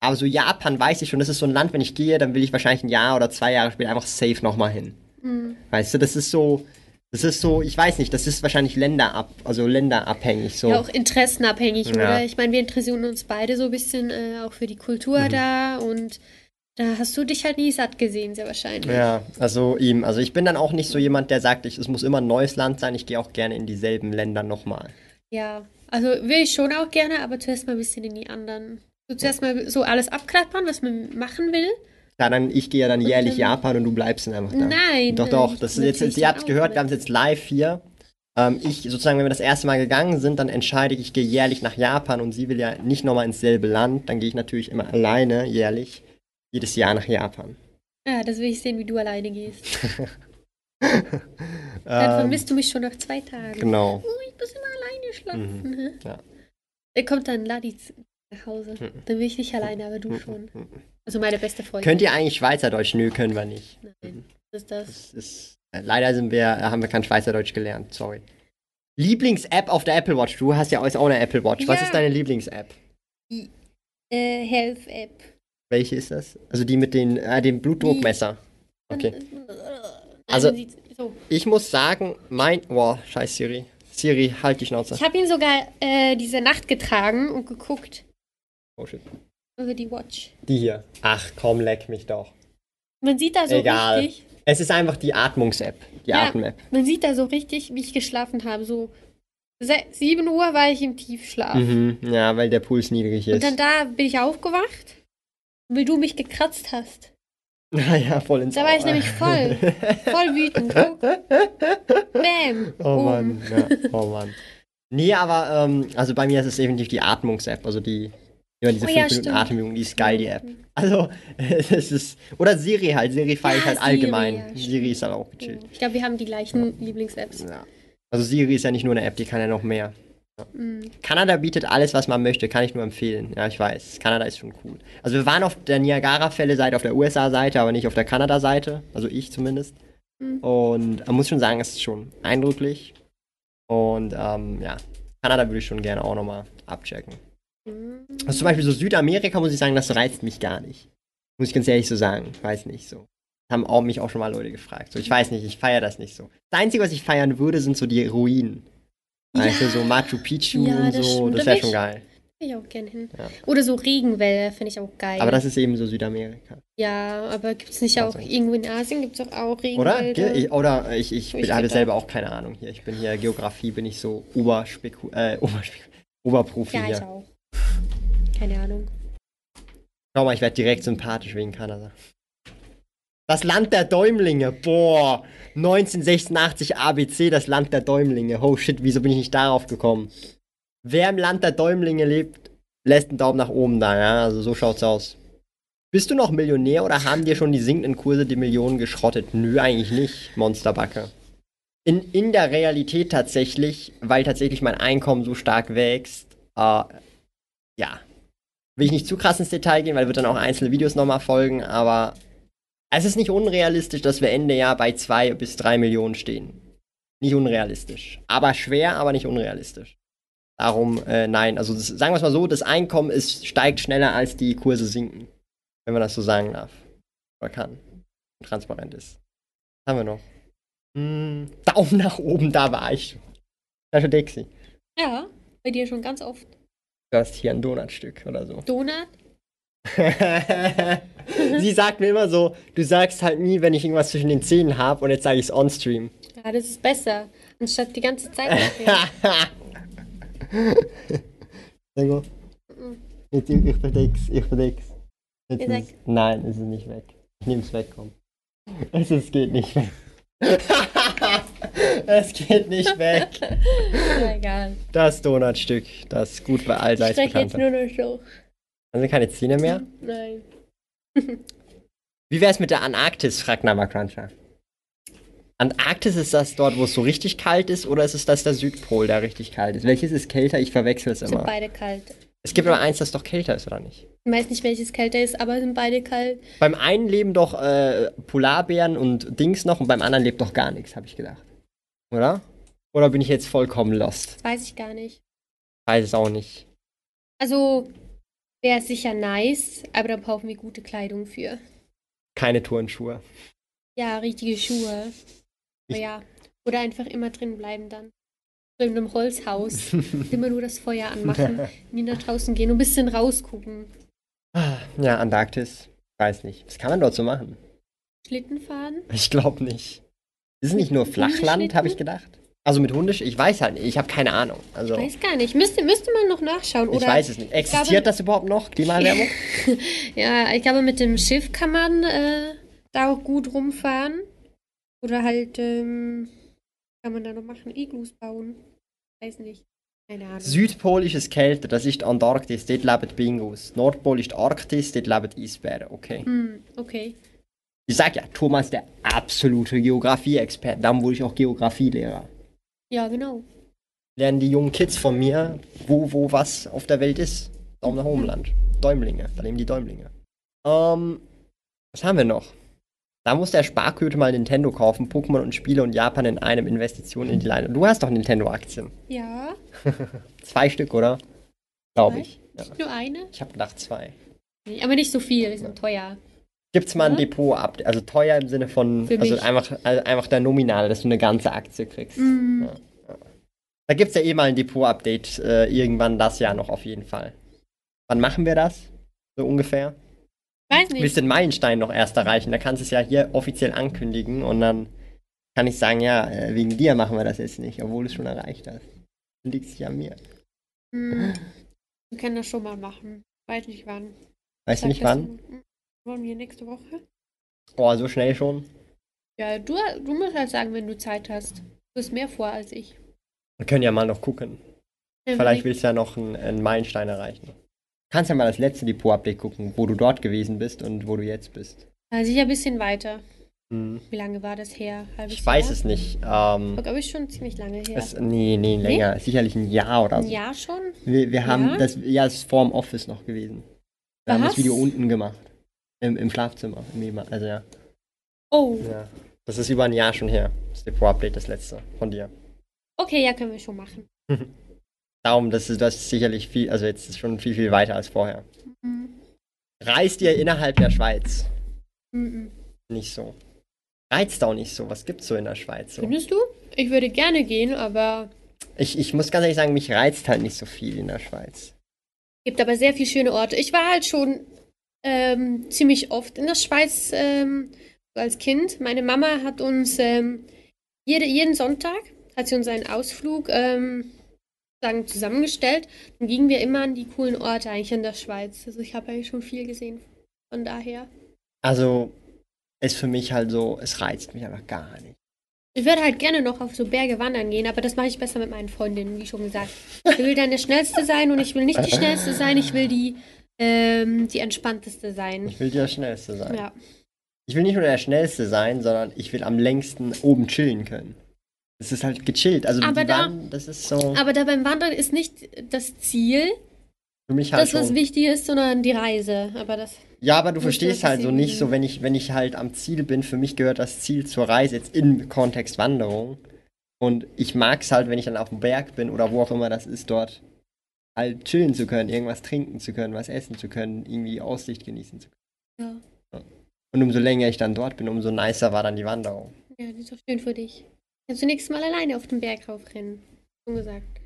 Aber so Japan weiß ich schon, das ist so ein Land, wenn ich gehe, dann will ich wahrscheinlich ein Jahr oder zwei Jahre später einfach safe nochmal hin. Mhm. Weißt du, das ist so, das ist so, ich weiß nicht, das ist wahrscheinlich länderab, also länderabhängig so. Ja, auch interessenabhängig, Ja. oder? Ich meine, wir interessieren uns beide so ein bisschen äh, auch für die Kultur Mhm. da und da hast du dich halt nie satt gesehen, sehr wahrscheinlich. Ja, also ihm. Also ich bin dann auch nicht so jemand, der sagt, ich, es muss immer ein neues Land sein. Ich gehe auch gerne in dieselben Länder nochmal. Ja, also will ich schon auch gerne, aber zuerst mal ein bisschen in die anderen. So zuerst mal so alles abklappern, was man machen will. Klar, dann ich gehe ja dann jährlich dann- Japan und du bleibst dann einfach da. Nein. Doch, doch. Das ist jetzt, ihr habt auch gehört, mit. wir haben es jetzt live hier. Ähm, ich, sozusagen, wenn wir das erste Mal gegangen sind, dann entscheide ich, ich gehe jährlich nach Japan und sie will ja nicht nochmal ins selbe Land. Dann gehe ich natürlich immer alleine jährlich jedes Jahr nach Japan. Ja, das will ich sehen, wie du alleine gehst. *laughs* Dann Ähm, vermisst du mich schon nach zwei Tagen. genau. Oh, ich muss immer alleine schlafen. hä? ja. Er kommt dann Ladi nach Hause. Mhm. Dann bin ich nicht alleine, aber du schon. Also meine beste Freundin. Könnt ihr eigentlich Schweizerdeutsch? Nö, können wir nicht. Nein, was ist das? Das ist, äh, leider sind wir, äh, haben wir kein Schweizerdeutsch gelernt, sorry. Lieblings-App auf der Apple Watch. Du hast ja auch eine Apple Watch. Was Ja. ist deine Lieblings-App? Äh, Health App. Welche ist das? Also die mit den, äh, dem Blutdruckmesser. Okay. Also- Also, so. Ich muss sagen, mein. Boah, scheiß Siri. Siri, halt die Schnauze. Ich habe ihn sogar äh, diese Nacht getragen und geguckt Oh shit. über die Watch. Die hier. Ach komm, leck mich doch. Man sieht da so Egal. richtig. Es ist einfach die Atmungs-App. Die Ja. Atem-App. Man sieht da so richtig, wie ich geschlafen habe. So se- 7 Uhr war ich im Tiefschlaf. Mhm. Ja, weil der Puls niedrig Und ist. dann da bin ich aufgewacht, weil du mich gekratzt hast. Naja, voll ins Da war ich nämlich voll, voll wütend. Bam. Oh Oben. Mann, ja, oh Mann. Nee, aber ähm, also bei mir ist es definitiv die Atmungs-App, also die über diese Oh 5 ja, Minuten stimmt. Atemübung, die ist geil, die App. Also, *laughs* es ist. Oder Siri halt, Siri feiere ich Ja, halt Siri, allgemein. ja. Siri ist halt auch gechillt. Ich glaube, wir haben die gleichen Lieblings-Apps. Ja. Also Siri ist ja nicht nur eine App, die kann ja noch mehr. Mhm. Kanada bietet alles, was man möchte, kann ich nur empfehlen. Ja, ich weiß. Kanada ist schon cool. Also wir waren auf der Niagara-Fälle-Seite, auf der USA-Seite, aber nicht auf der Kanada-Seite. Also ich zumindest. Mhm. Und man muss schon sagen, es ist schon eindrücklich. Und ähm, ja, Kanada würde ich schon gerne auch nochmal abchecken. Mhm. Also zum Beispiel so Südamerika muss ich sagen, das reizt mich gar nicht. Muss ich ganz ehrlich so sagen. Ich weiß nicht so. Haben auch, mich auch schon mal Leute gefragt. So, ich weiß nicht, ich feiere das nicht so. Das Einzige, was ich feiern würde, sind so die Ruinen. Weißt du, so Machu Picchu Ja, und das so, stimmt. das Da wäre schon ich- geil. Ich auch gerne hin. Ja. Oder so Regenwälder finde ich auch geil. Aber das ist eben so Südamerika. ja, aber gibt es nicht auch irgendwo in Asien gibt es auch, auch Oder? Regenwälder? Ge- Ich, oder ich, ich, ich habe selber auch keine Ahnung hier. Ich bin hier, Geografie bin ich so Oberspeku äh, Oberspeku Oberprofi ja, ich hier. auch. Keine Ahnung. Schau mal, ich werde direkt sympathisch wegen Kanada. Das Land der Däumlinge. Boah. 1986 ABC, das Land der Däumlinge. Oh shit, wieso bin ich nicht darauf gekommen? Wer im Land der Däumlinge lebt, lässt einen Daumen nach oben da, ja? Also so schaut's aus. Bist du noch Millionär oder haben dir schon die sinkenden Kurse die Millionen geschrottet? Nö, eigentlich nicht, Monsterbacke. In, in der Realität tatsächlich, weil tatsächlich mein Einkommen so stark wächst, äh, ja, will ich nicht zu krass ins Detail gehen, weil wird dann auch einzelne Videos nochmal folgen, aber es ist nicht unrealistisch, dass wir Ende Jahr bei zwei bis drei Millionen stehen. Nicht unrealistisch. Aber schwer, aber nicht unrealistisch. Darum, äh, nein, also das, sagen wir es mal so, das Einkommen ist, steigt schneller als die Kurse sinken. Wenn man das so sagen darf. Oder kann. Und transparent ist. Was haben wir noch? Hm, Daumen nach oben, da war ich schon. Da schon Dixie. Ja, bei dir schon ganz oft. Du hast hier ein Donutstück oder so. Donut? *laughs* Sie sagt mir immer so, du sagst halt nie, wenn ich irgendwas zwischen den Zähnen habe und jetzt sage ich es on-stream. Ja, das ist besser. Anstatt die ganze Zeit. mal. *laughs* Jetzt, ich, ich verdeck's, ich verdeck's. Jetzt ist, nein, es ist nicht weg. Ich nehm's weg, komm. Es, *laughs* es geht nicht weg. es geht nicht weg. egal. Das Donutstück, das gut bei Ich allseits strecke jetzt bekannt nur noch so. Haben Sie keine Zähne mehr? Nein. *laughs* Wie wär's mit der Antarktis, fragt Nava Cruncher. Antarktis ist das dort, wo es so richtig kalt ist, oder ist es das der Südpol, der richtig kalt ist? Welches ist kälter? Ich verwechsel es Sind immer. beide kalt. Es gibt aber eins, das doch kälter ist, oder nicht? Ich weiß nicht, welches kälter ist, aber sind beide kalt. Beim einen leben doch äh, Polarbären und Dings noch und beim anderen lebt doch gar nichts, habe ich gedacht. Oder? Oder bin ich jetzt vollkommen lost? Das weiß ich gar nicht. Weiß es auch nicht. Also wäre sicher nice, aber da brauchen wir gute Kleidung für. Keine Turnschuhe. Ja, richtige Schuhe. Ich- ja. Oder einfach immer drin bleiben dann. So in einem Holzhaus. *laughs* immer nur das Feuer anmachen, nie nach draußen gehen und ein bisschen rausgucken. Ja, Antarktis. Weiß nicht. Was kann man dort so machen? Schlitten fahren? Ich glaube nicht. Ist es nicht nur Flachland, habe ich gedacht? Also mit Hundisch? Ich weiß halt nicht. Ich habe keine Ahnung. Also, Ich weiß gar nicht. Müsste, müsste man noch nachschauen. ich Oder, weiß es nicht. Existiert glaube- das überhaupt noch? Klimaerwärmung? *laughs* Ja, ich glaube, mit dem Schiff kann man äh, da auch gut rumfahren. Oder halt, ähm, kann man da noch machen, Iglus bauen. Weiß nicht. Keine Ahnung. Südpol ist es kälter, das ist Antarktis, dort leben Bingus. Nordpol ist Arktis, dort leben Eisbären. Okay. Hm, okay. Ich sag ja, Thomas der absolute Geografie-Experte. Dann wurde ich auch Geografielehrer. Ja, genau. Lernen die jungen Kids von mir, wo, wo was auf der Welt ist. Daumen nach Homeland. Däumlinge, da leben die Däumlinge. Ähm, was haben wir noch? Da muss der Sparköte mal Nintendo kaufen, Pokémon und Spiele und Japan in einem Investition in die Leine. Du hast doch Nintendo-Aktien. Ja, *laughs* Zwei Stück, oder? Glaube ich. Ja. nur eine. Ich habe gedacht zwei. Nee, aber nicht so viel, die sind teuer. Gibt's mal ein Ja. Depot ab, also teuer im Sinne von, Für also mich. einfach, also einfach der Nominale, dass du eine ganze Aktie kriegst. Mm, Ja. Da gibt's ja eh mal ein Depot-Update, äh, irgendwann das Jahr noch auf jeden Fall. Wann machen wir das? So ungefähr? Weiß Du nicht. willst den Meilenstein noch erst erreichen, da kannst du es ja hier offiziell ankündigen und dann kann ich sagen, ja, äh, wegen dir machen wir das jetzt nicht, obwohl du es schon erreicht hast. Dann liegt es ja an mir. Hm, wir können das schon mal machen. Weiß nicht wann. Weißt du nicht wann? mal. Wollen wir nächste Woche? Oh, so schnell schon? Ja, du, du musst halt sagen, wenn du Zeit hast. Du hast mehr vor als ich. Wir können ja mal noch gucken. Ähm, Vielleicht willst du ja noch einen, einen Meilenstein erreichen. Du kannst ja mal das letzte Depot-Update gucken, wo du dort gewesen bist und wo du jetzt bist. Ja, sicher ein bisschen weiter. Hm. Wie lange war das her? Halbes Ich weiß Jahr? es nicht. Ähm, glaube ich, schon ziemlich lange her. es, nee, nee, länger. Sicherlich ein Jahr oder Ein so. Jahr schon? Wir, wir haben Ja? das, ja, es ist vor dem Office noch gewesen. Wir haben das Was? Video unten gemacht. Im, im Schlafzimmer. Im Also ja. Oh, ja. Das ist über ein Jahr schon her. Das Depot-Update, das letzte von dir. okay, ja, können wir schon machen. *laughs* Darum, das ist, das ist sicherlich viel, also jetzt ist schon viel, viel weiter als vorher. Mhm. Reist ihr innerhalb der Schweiz? Mhm. Nicht so. Reizt auch nicht so. Was gibt's so in der Schweiz? So? Findest du? Ich würde gerne gehen, aber Ich, ich muss ganz ehrlich sagen, mich reizt halt nicht so viel in der Schweiz. gibt aber sehr viele schöne Orte. Ich war halt schon ähm, ziemlich oft in der Schweiz ähm, so als Kind. Meine Mama hat uns ähm, jede, jeden Sonntag hat sie uns einen Ausflug ähm, sagen, zusammengestellt. Dann gingen wir immer an die coolen Orte eigentlich in der Schweiz. Also ich habe eigentlich schon viel gesehen. Von daher. Also, ist für mich halt so, es reizt mich einfach gar nicht. Ich würde halt gerne noch auf so Berge wandern gehen, aber das mache ich besser mit meinen Freundinnen, wie schon gesagt. Ich will dann der Schnellste sein und ich will nicht die Schnellste sein, ich will die, ähm, die Entspannteste sein. Ich will der Schnellste sein. Ja. Ich will nicht nur der Schnellste sein, sondern ich will am längsten oben chillen können. Es ist halt gechillt. Also Aber die da- Wand, das ist so Aber da beim Wandern ist nicht das Ziel, für mich halt das, was schon. wichtig ist, sondern die Reise. Aber das. Ja, aber du verstehst halt so nicht so, wenn ich, wenn ich halt am Ziel bin, für mich gehört das Ziel zur Reise jetzt im Kontext Wanderung. Und ich mag es halt, wenn ich dann auf dem Berg bin oder wo auch immer das ist, dort halt chillen zu können, irgendwas trinken zu können, was essen zu können, irgendwie Aussicht genießen zu können. Ja, Und umso länger ich dann dort bin, umso nicer war dann die Wanderung. ja das ist doch schön für dich. Kannst du nächstes Mal alleine auf den Berg raufrennen. Schon gesagt.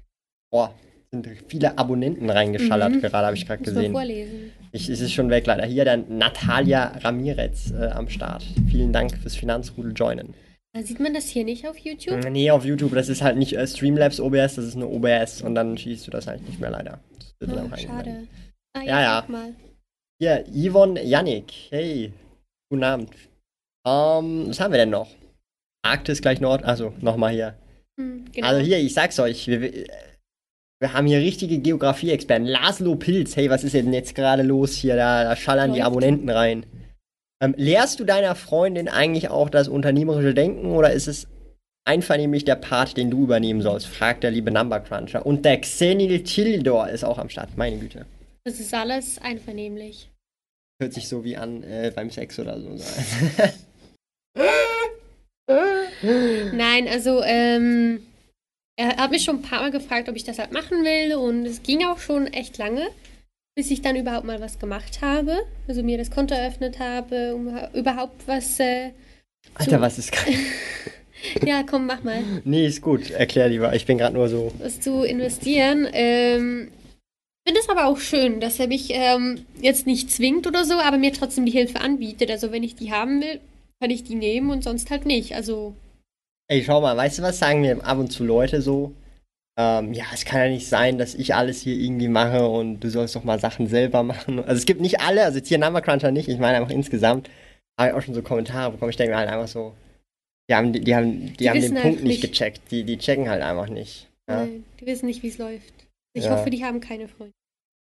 Boah, sind viele Abonnenten reingeschallert Mhm. gerade, habe ich gerade gesehen. vorlesen. Ich, es ist schon weg leider. Hier der Natalia Ramirez äh, am Start. Vielen Dank fürs Finanzrudel joinen. Da sieht man das hier nicht auf YouTube? Nee, auf YouTube, das ist halt nicht äh, Streamlabs OBS, das ist nur OBS und dann schießt du das halt nicht mehr leider. Ah, reingeblendet. schade. Ah, Ja, ja. Mal. Hier, Yvonne Yannick. Hey, guten Abend. Ähm, was haben wir denn noch? Arktis gleich Nord, also nochmal hier. Hm, genau. Also hier, ich sag's euch, wir, wir- haben hier richtige Geografie-Experten. Laszlo Pilz, hey, was ist denn jetzt gerade los hier? Da, da schallern die Läuft. Abonnenten rein. Ähm, lehrst du deiner Freundin eigentlich auch das unternehmerische Denken oder ist es einvernehmlich der Part, den du übernehmen sollst? fragt der liebe Number Cruncher. Und der Xenil Tildor ist auch am Start, meine Güte. Das ist alles einvernehmlich. Hört sich so wie an äh, beim Sex oder so. *laughs* Nein, also ähm, er hat mich schon ein paar Mal gefragt, ob ich das halt machen will und es ging auch schon echt lange, bis ich dann überhaupt mal was gemacht habe. Also mir das Konto eröffnet habe, um überhaupt was. Äh, Alter, was ist gerade? *laughs* ja, komm, mach mal. Nee, ist gut. Erklär lieber. Ich bin gerade nur so. Was zu investieren. Ähm, finde es aber auch schön, dass er mich ähm, jetzt nicht zwingt oder so, aber mir trotzdem die Hilfe anbietet. Also wenn ich die haben will, kann ich die nehmen und sonst halt nicht. Also. Ey, schau mal, weißt du was sagen mir ab und zu Leute so? Ähm, ja, es kann ja nicht sein, dass ich alles hier irgendwie mache und du sollst doch mal Sachen selber *laughs* machen. Also es gibt nicht alle, also jetzt hier Number Cruncher nicht, ich meine einfach insgesamt, habe ich auch schon so Kommentare bekommen, ich denke mir halt einfach so, die haben, die, die haben, die, Die haben den wissen Punkt halt nicht nicht. gecheckt, die, die checken halt einfach nicht. Ja? Nein, die wissen nicht, wie es läuft. Ich Ja. hoffe, die haben keine Freunde.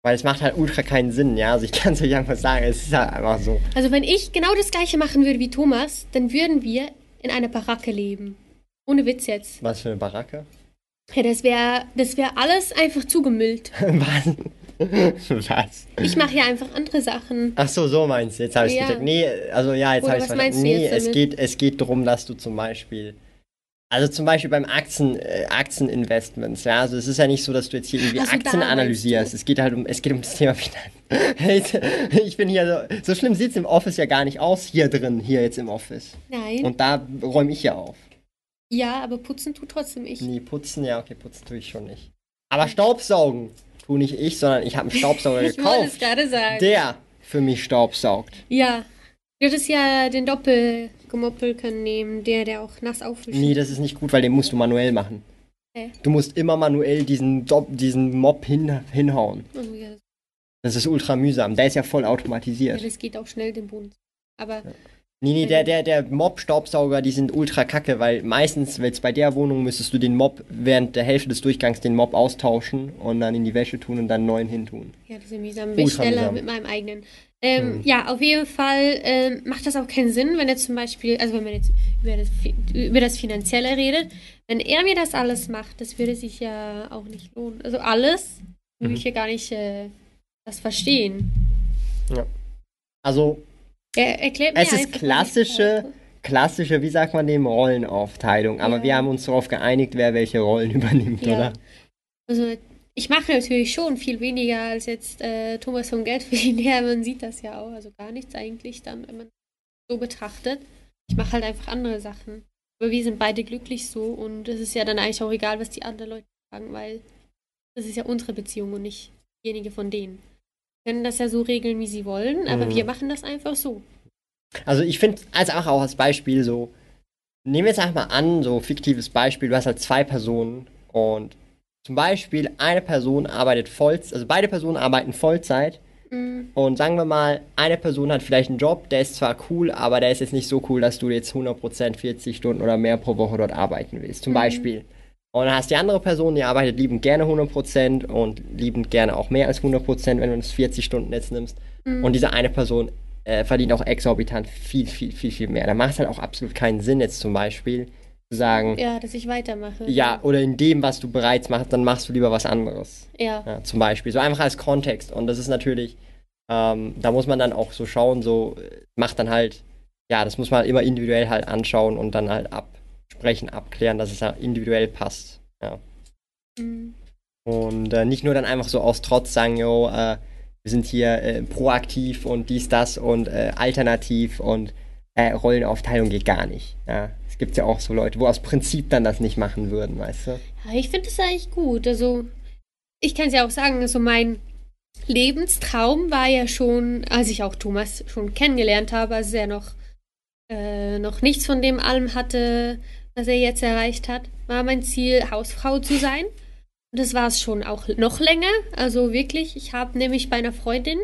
Weil es macht halt ultra keinen Sinn, ja. Also ich *laughs* kann es euch einfach sagen, es ist halt einfach so. Also wenn ich genau das gleiche machen würde wie Thomas, dann würden wir in einer Baracke leben. Ohne Witz jetzt. Was für eine Baracke? Ja, das wäre das wär alles einfach zugemüllt. *laughs* Was? *laughs* Was? Ich mache ja einfach andere Sachen. Ach so, so meinst du. Jetzt habe ich Ja. gecheckt. Nee, also ja, jetzt habe ich du Nee, es damit? geht, es geht darum, dass du zum Beispiel. Also zum Beispiel beim Aktien, äh, Aktieninvestments, ja. Also es ist ja nicht so, dass du jetzt hier irgendwie Ach so, da Aktien analysierst. Es geht halt um, es geht um das Thema Finanzen. *laughs* ich bin hier so, so schlimm sieht es im Office ja gar nicht aus, hier drin, hier jetzt im Office. Nein. Und da räume ich ja auf. Ja, aber putzen tut trotzdem ich. Nee, putzen, ja, okay, putzen tue ich schon nicht. Aber Staubsaugen tue nicht ich, sondern ich habe einen Staubsauger *laughs* Ich wollte es gekauft, gerade sagen. der für mich staubsaugt. ja. Du hättest ja den Doppelgemoppel können nehmen, der, der auch nass aufwischt. Nee, das ist nicht gut, weil den musst du manuell machen. Okay. Du musst immer manuell diesen, Dop diesen Mob hin hinhauen. Oh, ja, Das ist ultra mühsam. Der ist ja voll ja, automatisiert. das geht auch schnell, den Boden. Aber Nee, nee, der, der, der Mob-Staubsauger, die sind ultra kacke, weil meistens, jetzt bei der Wohnung, müsstest du den Mob während der Hälfte des Durchgangs den Mob austauschen und dann in die Wäsche tun und dann neuen hintun. Ja, das ist ja mühsam. Bin schneller mit meinem eigenen. Ähm, Mhm. Ja, auf jeden Fall ähm, macht das auch keinen Sinn, wenn er zum Beispiel, also wenn man jetzt über das, über das Finanzielle redet, wenn er mir das alles macht, das würde sich ja auch nicht lohnen. Also alles würde Mhm. ich ja gar nicht äh, das verstehen. Also, Er erklärt mir Es ist klassische- klassische, wie sagt man dem, Rollenaufteilung. Aber Ja. wir haben uns darauf geeinigt, wer welche Rollen *laughs* übernimmt, Ja. oder? Also ich mache natürlich schon viel weniger als jetzt äh, Thomas vom Geld verdienen. Ja, *laughs* man sieht das ja auch. Also gar nichts eigentlich dann, wenn man so betrachtet. Ich mache halt einfach andere Sachen. Aber wir sind beide glücklich so und es ist ja dann eigentlich auch egal, was die anderen Leute sagen, weil das ist ja unsere Beziehung und nicht diejenige von denen. Können das ja so regeln, wie sie wollen, aber Mhm. wir machen das einfach so. Also ich finde, als auch, als Beispiel so, nehmen wir jetzt einfach mal an, so fiktives Beispiel, du hast halt zwei Personen und zum Beispiel eine Person arbeitet Vollzeit, also beide Personen arbeiten Vollzeit Mm, und sagen wir mal, eine Person hat vielleicht einen Job, der ist zwar cool, aber der ist jetzt nicht so cool, dass du jetzt 100% 40 Stunden oder mehr pro Woche dort arbeiten willst, zum Mhm. Beispiel. Und dann hast du die andere Person, die arbeitet liebend gerne 100% und liebend gerne auch mehr als 100%, wenn du das 40 Stunden jetzt nimmst. mm. Und diese eine Person äh, verdient auch exorbitant viel, viel, viel, viel mehr. Da macht es halt auch absolut keinen Sinn, jetzt zum Beispiel zu sagen, ja. ja, dass ich weitermache. oder in dem, was du bereits machst, dann machst du lieber was anderes. Ja. Ja, zum Beispiel. So einfach als Kontext. Und das ist natürlich, ähm, da muss man dann auch so schauen, so äh, macht dann halt, ja, das muss man halt immer individuell halt anschauen und dann halt absprechen, abklären, dass es ja individuell passt. Ja. Mm. Und äh, nicht nur dann einfach so aus Trotz sagen, yo, äh, wir sind hier äh, proaktiv und dies, das und äh, alternativ und äh, Rollenaufteilung geht gar nicht. Ja. Es gibt ja auch so Leute, wo aus Prinzip dann das nicht machen würden, weißt du? Ja, ich finde das eigentlich gut. Also, ich kann es ja auch sagen, also mein Lebenstraum war ja schon, als ich auch Thomas schon kennengelernt habe, als er noch, äh, noch nichts von dem allem hatte, was er jetzt erreicht hat, war mein Ziel, Hausfrau zu sein. Und das war es schon auch noch länger. Also wirklich, ich habe nämlich bei einer Freundin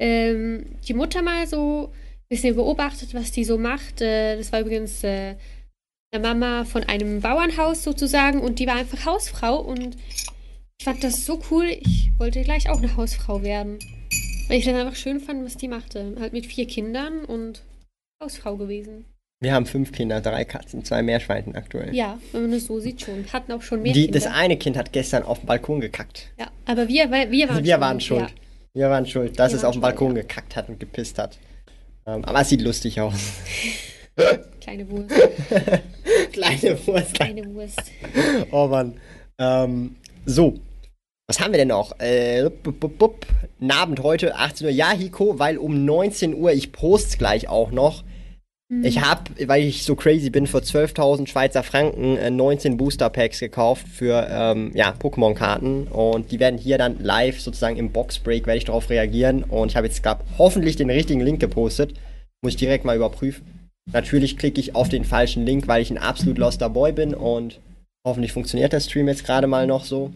ähm, die Mutter mal so ein bisschen beobachtet, was die so macht. Äh, das war übrigens äh, eine Mama von einem Bauernhaus sozusagen und die war einfach Hausfrau und ich fand das so cool, ich wollte gleich auch eine Hausfrau werden. Weil ich das einfach schön fand, was die machte. Halt mit vier Kindern und Hausfrau gewesen. Wir haben fünf Kinder, drei Katzen, zwei Meerschweinchen aktuell. Ja, wenn man es so sieht schon. Hatten auch schon mehr Die, Kinder. das eine Kind hat gestern auf dem Balkon gekackt. ja, aber wir, weil wir waren Wir schon, waren schuld. Ja. Wir waren schuld, dass Wir es auf dem schuld, Balkon ja. gekackt hat und gepisst hat. Ähm, aber es sieht lustig aus. *laughs* Kleine Wurst. *laughs* Kleine Wurst. Kleine Wurst. Oh Mann. Ähm, so. Was haben wir denn noch? Äh, bup, bup, bup. Abend heute, 18 Uhr. Ja, Hiko, weil um 19 Uhr, ich post's gleich auch noch. Ich habe, weil ich so crazy bin, für 12.000 Schweizer Franken äh, 19 Booster Packs gekauft für ähm, ja, Pokémon-Karten. Und die werden hier dann live sozusagen im Boxbreak, werde ich darauf reagieren. Und ich habe jetzt gerade hoffentlich den richtigen Link gepostet. Muss ich direkt mal überprüfen. Natürlich klicke ich auf den falschen Link, weil ich ein absolut loster Boy bin. Und hoffentlich funktioniert der Stream jetzt gerade mal noch so.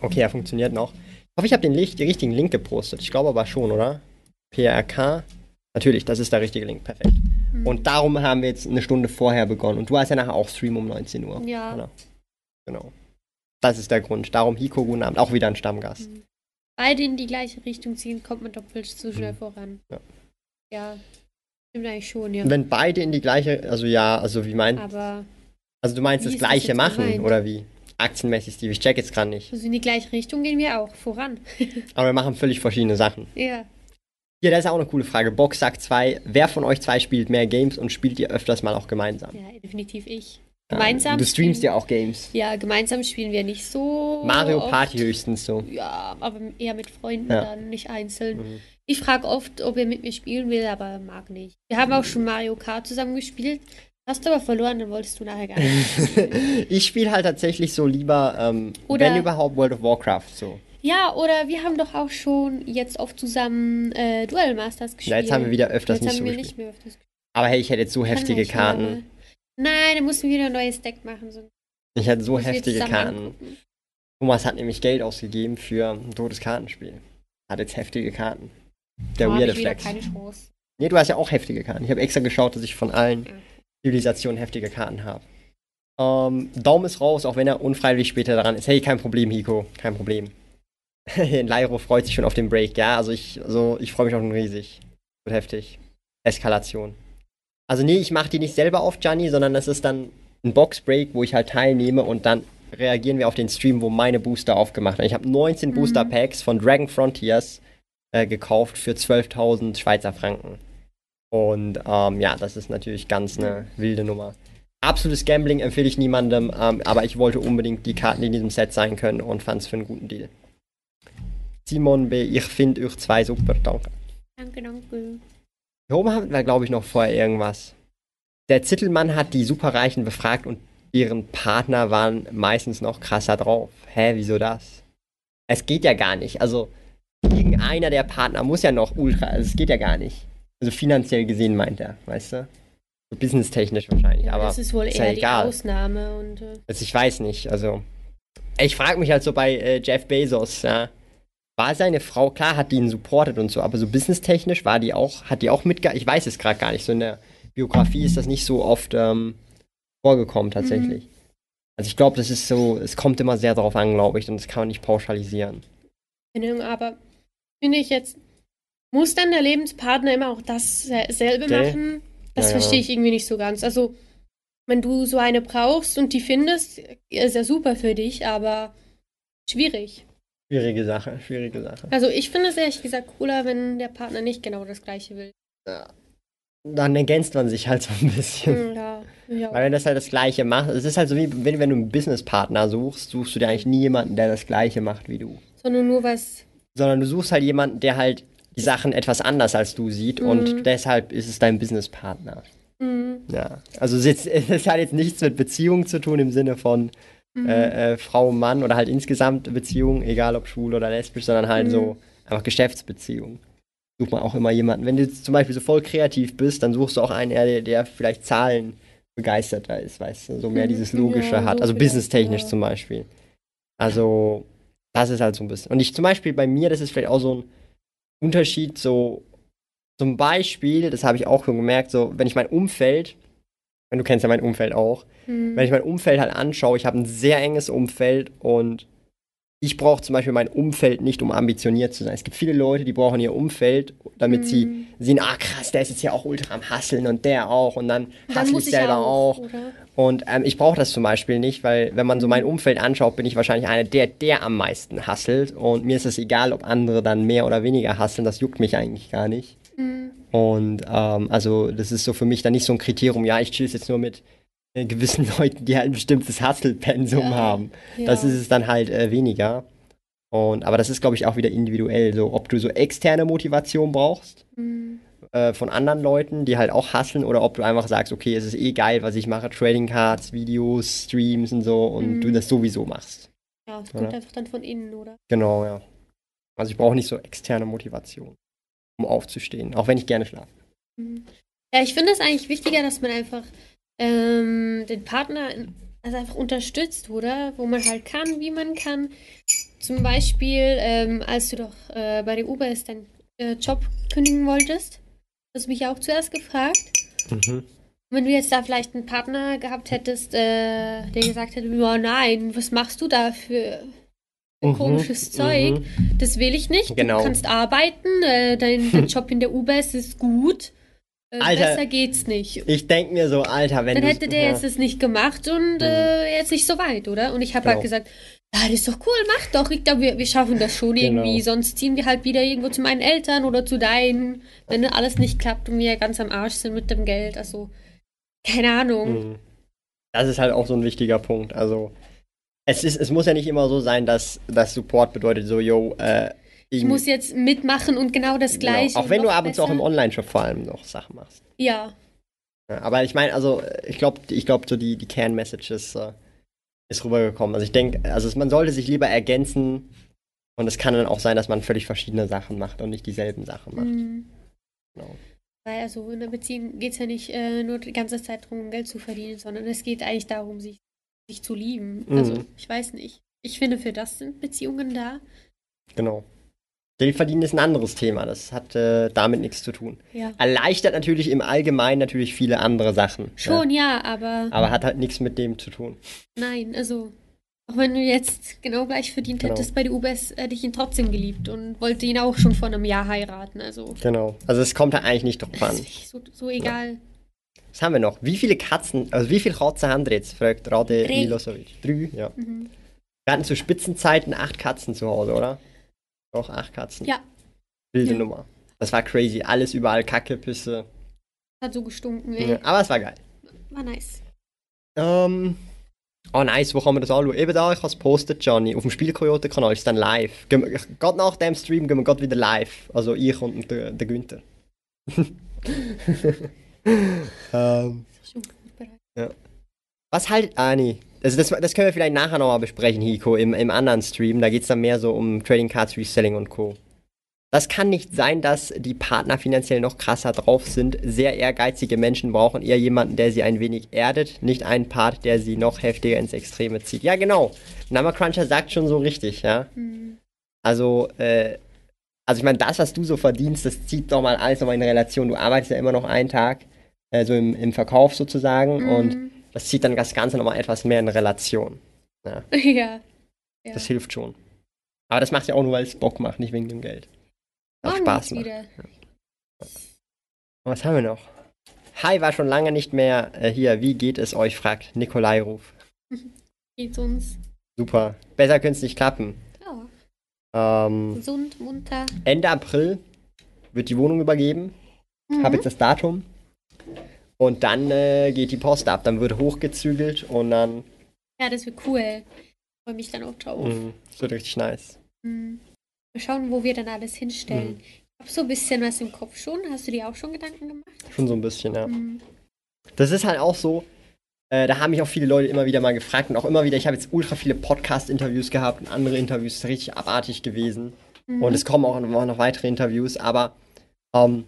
Okay, er funktioniert noch. Ich hoffe, ich habe den richtigen Link gepostet. Ich glaube aber schon, oder? PRK. Natürlich, das ist der richtige Link. Perfekt. Und darum haben wir jetzt eine Stunde vorher begonnen. Und du hast ja nachher auch Stream um 19 Uhr. Ja. Genau. genau. Das ist der Grund. Darum Hiko, guten Abend. Auch wieder ein Stammgast. Beide in die gleiche Richtung ziehen, kommt man doppelt so schnell Mhm. voran. Ja. Ja. Stimmt eigentlich schon, ja. Wenn beide in die gleiche, also ja, also wie meinst Aber Also du meinst das das gleiche jetzt machen, gemeint? oder wie? Aktienmäßig, Steve. Ich check jetzt gerade nicht. also in die gleiche Richtung gehen wir auch voran. *laughs* Aber wir machen völlig verschiedene Sachen. ja. Hier, das ist auch eine coole Frage. Box sagt 2. Wer von euch zwei spielt mehr Games und spielt ihr öfters mal auch gemeinsam? Ja, definitiv ich. Ja, Gemeinsam. Du streamst spielen- ja auch Games. Ja, gemeinsam spielen wir nicht so. Mario oft. Party höchstens so. Ja, aber eher mit Freunden Ja. dann, nicht einzeln. Mhm. Ich frage oft, ob er mit mir spielen will, aber mag nicht. Wir haben auch schon Mario Kart zusammen gespielt. Hast du aber verloren, dann wolltest du nachher gar nicht. *laughs* ich spiele halt tatsächlich so lieber, ähm, Oder- wenn überhaupt, World of Warcraft so. Ja, oder wir haben doch auch schon jetzt oft zusammen äh, Duel Masters gespielt. Ja, jetzt haben wir wieder öfters jetzt nicht haben so wir gespielt. nicht mehr öfters gespielt. Aber hey, ich hätte jetzt so heftige Kann schon, Karten. Nein, dann mussten wir wieder ein neues Deck machen. So Ich hätte so heftige Karten. angucken. Thomas hat nämlich Geld ausgegeben für ein totes Kartenspiel. Hat jetzt heftige Karten. Der hab weirde Flex. keine Chance. Nee, du hast ja auch heftige Karten. Ich habe extra geschaut, dass ich von allen Ja. Zivilisationen heftige Karten habe. Ähm, Daumen ist raus, auch wenn er unfreiwillig später dran ist. Hey, kein Problem, Hiko. Kein Problem. *laughs* Lyro freut sich schon auf den Break. Ja, also ich, also ich freue mich auch schon riesig. Wird heftig. Eskalation. Also nee, ich mache die nicht selber auf, Gianni, sondern das ist dann ein Boxbreak, wo ich halt teilnehme und dann reagieren wir auf den Stream, wo meine Booster aufgemacht werden. Ich habe 19 Mhm. Booster Packs von Dragon Frontiers äh, gekauft für 12.000 Schweizer Franken. Und ähm, ja, das ist natürlich ganz eine wilde Nummer. Absolutes Gambling empfehle ich niemandem, ähm, aber ich wollte unbedingt die Karten, die in diesem Set sein können und fand es für einen guten Deal. Simon B., ich finde euch zwei super, danke. Danke, danke. Hier oben haben wir, glaube ich, noch vorher irgendwas. Der Zittelmann hat die Superreichen befragt und deren Partner waren meistens noch krasser drauf. Hä, wieso das? Es geht ja gar nicht. Also, irgendeiner der Partner muss ja noch ultra. Also, es geht ja gar nicht. Also, finanziell gesehen meint er, weißt du? So businesstechnisch wahrscheinlich, Ja, aber. das ist wohl ist eher ja die egal. Ausnahme und äh, Also, ich weiß nicht. Also, ich frage mich halt so bei äh, Jeff Bezos, ja. War seine Frau, klar hat die ihn supportet und so, aber so businesstechnisch war die auch, hat die auch mitge... Ich weiß es gerade gar nicht. So in der Biografie ist das nicht so oft ähm, vorgekommen tatsächlich. Also ich glaube, das ist so, es kommt immer sehr darauf an, glaube ich, und das kann man nicht pauschalisieren. aber finde ich jetzt, muss dann der Lebenspartner immer auch dasselbe Gell? machen? Das ja. verstehe ich irgendwie nicht so ganz. Also, wenn du so eine brauchst und die findest, ist ja super für dich, aber schwierig. Schwierige Sache, schwierige Sache. Also, ich finde es ehrlich gesagt cooler, wenn der Partner nicht genau das Gleiche will. Dann ergänzt man sich halt so ein bisschen. Hm, Ja, ja. Weil wenn das halt das Gleiche macht, es ist halt so wie, wenn, wenn du einen Businesspartner suchst, suchst du dir eigentlich nie jemanden, der das Gleiche macht wie du. Sondern nur was. sondern du suchst halt jemanden, der halt die Sachen etwas anders als du sieht Mhm. und deshalb ist es dein Businesspartner. Hm, Ja, also es, ist *laughs* es hat jetzt nichts mit Beziehung zu tun im Sinne von hm, äh, äh, Frau, Mann oder halt insgesamt Beziehung, egal ob schwul oder lesbisch, sondern halt Mhm. so einfach Geschäftsbeziehung. Sucht man auch immer jemanden. Wenn du zum Beispiel so voll kreativ bist, dann suchst du auch einen, der, der vielleicht Zahlen begeisterter ist, weißt du, so mehr Mhm. dieses Logische Ja, hat. so Also businesstechnisch ja. zum Beispiel. Also, das ist halt so ein bisschen. Und ich zum Beispiel bei mir, das ist vielleicht auch so ein Unterschied, so zum Beispiel, das habe ich auch schon gemerkt, so, wenn ich mein Umfeld, wenn du kennst ja mein Umfeld auch, hm. wenn ich mein Umfeld halt anschaue, ich habe ein sehr enges Umfeld und ich brauche zum Beispiel mein Umfeld nicht, um ambitioniert zu sein. Es gibt viele Leute, die brauchen ihr Umfeld, damit Mhm. sie sehen, ah krass, der ist jetzt ja auch ultra am Hasseln und der auch und dann dann hassel muss ich selber auch, auch. Und ähm, ich brauche das zum Beispiel nicht, weil wenn man so mein Umfeld anschaut, bin ich wahrscheinlich einer, der, der am meisten hasselt. Und mir ist es egal, ob andere dann mehr oder weniger hasseln, das juckt mich eigentlich gar nicht. Mhm. Und ähm, also das ist so für mich dann nicht so ein Kriterium, ja, ich chill jetzt nur mit äh, gewissen *laughs* Leuten, die halt ein bestimmtes Hasselpensum Ja, haben. ja. Das ist es dann halt äh, weniger. Und, aber das ist, glaube ich, auch wieder individuell. So, ob du so externe Motivation brauchst Mhm. äh, von anderen Leuten, die halt auch hasseln, oder ob du einfach sagst, okay, es ist eh geil, was ich mache, Trading Cards, Videos, Streams und so, und Mhm. du das sowieso machst. Ja, es kommt einfach dann von innen, oder? Genau, ja. Also ich brauche nicht so externe Motivation, um aufzustehen, auch wenn ich gerne schlafe. Mhm. Ja, ich finde es eigentlich wichtiger, dass man einfach ähm, den Partner also einfach unterstützt, oder? Wo man halt kann, wie man kann. Zum Beispiel, ähm, als du doch äh, bei der Uber ist deinen äh, Job kündigen wolltest, hast du mich ja auch zuerst gefragt. Mhm. Wenn du jetzt da vielleicht einen Partner gehabt hättest, äh, der gesagt hätte, oh nein, was machst du da für Mhm, komisches Zeug? mhm. Das will ich nicht. Genau. Du kannst arbeiten, äh, dein, dein Job in der Uber ist, gut. Äh, Alter. besser geht's nicht. Ich denke mir so, Alter, wenn Dann hätte der ja. jetzt das nicht gemacht und äh, jetzt nicht so weit, oder? Und ich habe Genau. halt gesagt, ja, das ist doch cool, mach doch. Ich glaube, wir, wir schaffen das schon Genau. irgendwie. Sonst ziehen wir halt wieder irgendwo zu meinen Eltern oder zu deinen, wenn alles nicht klappt und wir ganz am Arsch sind mit dem Geld. Also, keine Ahnung. Mhm. Das ist halt auch so ein wichtiger Punkt. Also, es, ist, es muss ja nicht immer so sein, dass das Support bedeutet, so, yo, äh, Ich muss jetzt mitmachen und genau das Gleiche. Genau. Auch wenn du ab und zu auch im. Online-Shop vor allem noch Sachen machst. Ja, Ja, aber ich meine, also, ich glaube, ich glaub, so die, die Kernmessage ist, äh, ist rübergekommen. Also, ich denke, also, man sollte sich lieber ergänzen. Und es kann dann auch sein, dass man völlig verschiedene Sachen macht und nicht dieselben Sachen macht. Mhm. Genau. Weil also in der Beziehung geht es ja nicht äh, nur die ganze Zeit darum, Geld zu verdienen, sondern es geht eigentlich darum, sich, sich zu lieben. Mhm. Also, ich weiß nicht. Ich finde, für das sind Beziehungen da. Genau. Geld verdienen ist ein anderes Thema. Das hat äh, damit nichts zu tun. Ja. Erleichtert natürlich im Allgemeinen natürlich viele andere Sachen. Schon, Ja. ja, aber Aber hat halt nichts mit dem zu tun. nein, also. Auch wenn du jetzt genau gleich verdient Genau. hättest bei der UBS, hätte ich ihn trotzdem geliebt und wollte ihn auch schon vor einem Jahr heiraten. Also, Genau. Also es kommt da eigentlich nicht drauf an. so, so egal. Was haben wir noch? Wie viele Katzen, also wie viele Katzen haben wir jetzt? fragt Rade Drei. Milosevic. Drei, ja. Mhm. Wir hatten zu Spitzenzeiten acht Katzen zu Hause, oder? Doch, acht Katzen. Ja. Wilde Ja. Nummer. Das war crazy. Alles überall Kacke, Pisse. Hat so gestunken, ey. Ja, aber es war geil. War nice. Ähm. Oh nice, wo kann man das anschauen? Eben da, ich habe es gepostet, Johnny. Auf dem Spielkoyote-Kanal ist dann live. Gerade nach dem Stream gehen wir gerade wieder live. Also ich und der, der Günther. *laughs* ähm, bereit. was halt, ah nee. Also das, das können wir vielleicht nachher nochmal besprechen, Hiko, im, im anderen Stream. Da geht es dann mehr so um Trading Cards, Reselling und Co. Das kann nicht sein, dass die Partner finanziell noch krasser drauf sind. Sehr ehrgeizige Menschen brauchen eher jemanden, der sie ein wenig erdet, nicht einen Part, der sie noch heftiger ins Extreme zieht. Ja, genau. Nummercruncher sagt schon so richtig, ja. Mhm. Also, äh, also ich meine, das, was du so verdienst, das zieht doch mal alles nochmal in Relation. Du arbeitest ja immer noch einen Tag, äh, so im, im Verkauf sozusagen, und Mhm. das zieht dann das Ganze nochmal etwas mehr in Relation. Ja. *laughs* ja. Das hilft schon. Aber das macht ja auch nur, weil es Bock macht, nicht wegen dem Geld. Auch Morgen Spaß macht. wieder. Was haben wir noch? Hi, war schon lange nicht mehr äh, hier. Wie geht es euch? fragt Nikolai Ruf. *laughs* Geht's uns. Super. Besser könnte es nicht klappen. Ja. Ähm, Gesund, munter. Ende April wird die Wohnung übergeben. Mhm. Habe jetzt das Datum. Und dann äh, geht die Post ab. Dann wird hochgezügelt und dann. Ja, das wird cool. Freue mich dann auch drauf. Mh, das wird richtig nice. Mhm. Mal schauen, wo wir dann alles Mhm. hinstellen. Ich habe so ein bisschen was im Kopf schon. Hast du dir auch schon Gedanken gemacht? Schon so ein bisschen, ja. Mhm. Das ist halt auch so. Äh, da haben mich auch viele Leute immer wieder mal gefragt und auch immer wieder. Ich habe jetzt ultra viele Podcast-Interviews gehabt und andere Interviews, ist richtig abartig gewesen. Mhm. Und es kommen auch noch, noch weitere Interviews, aber ähm,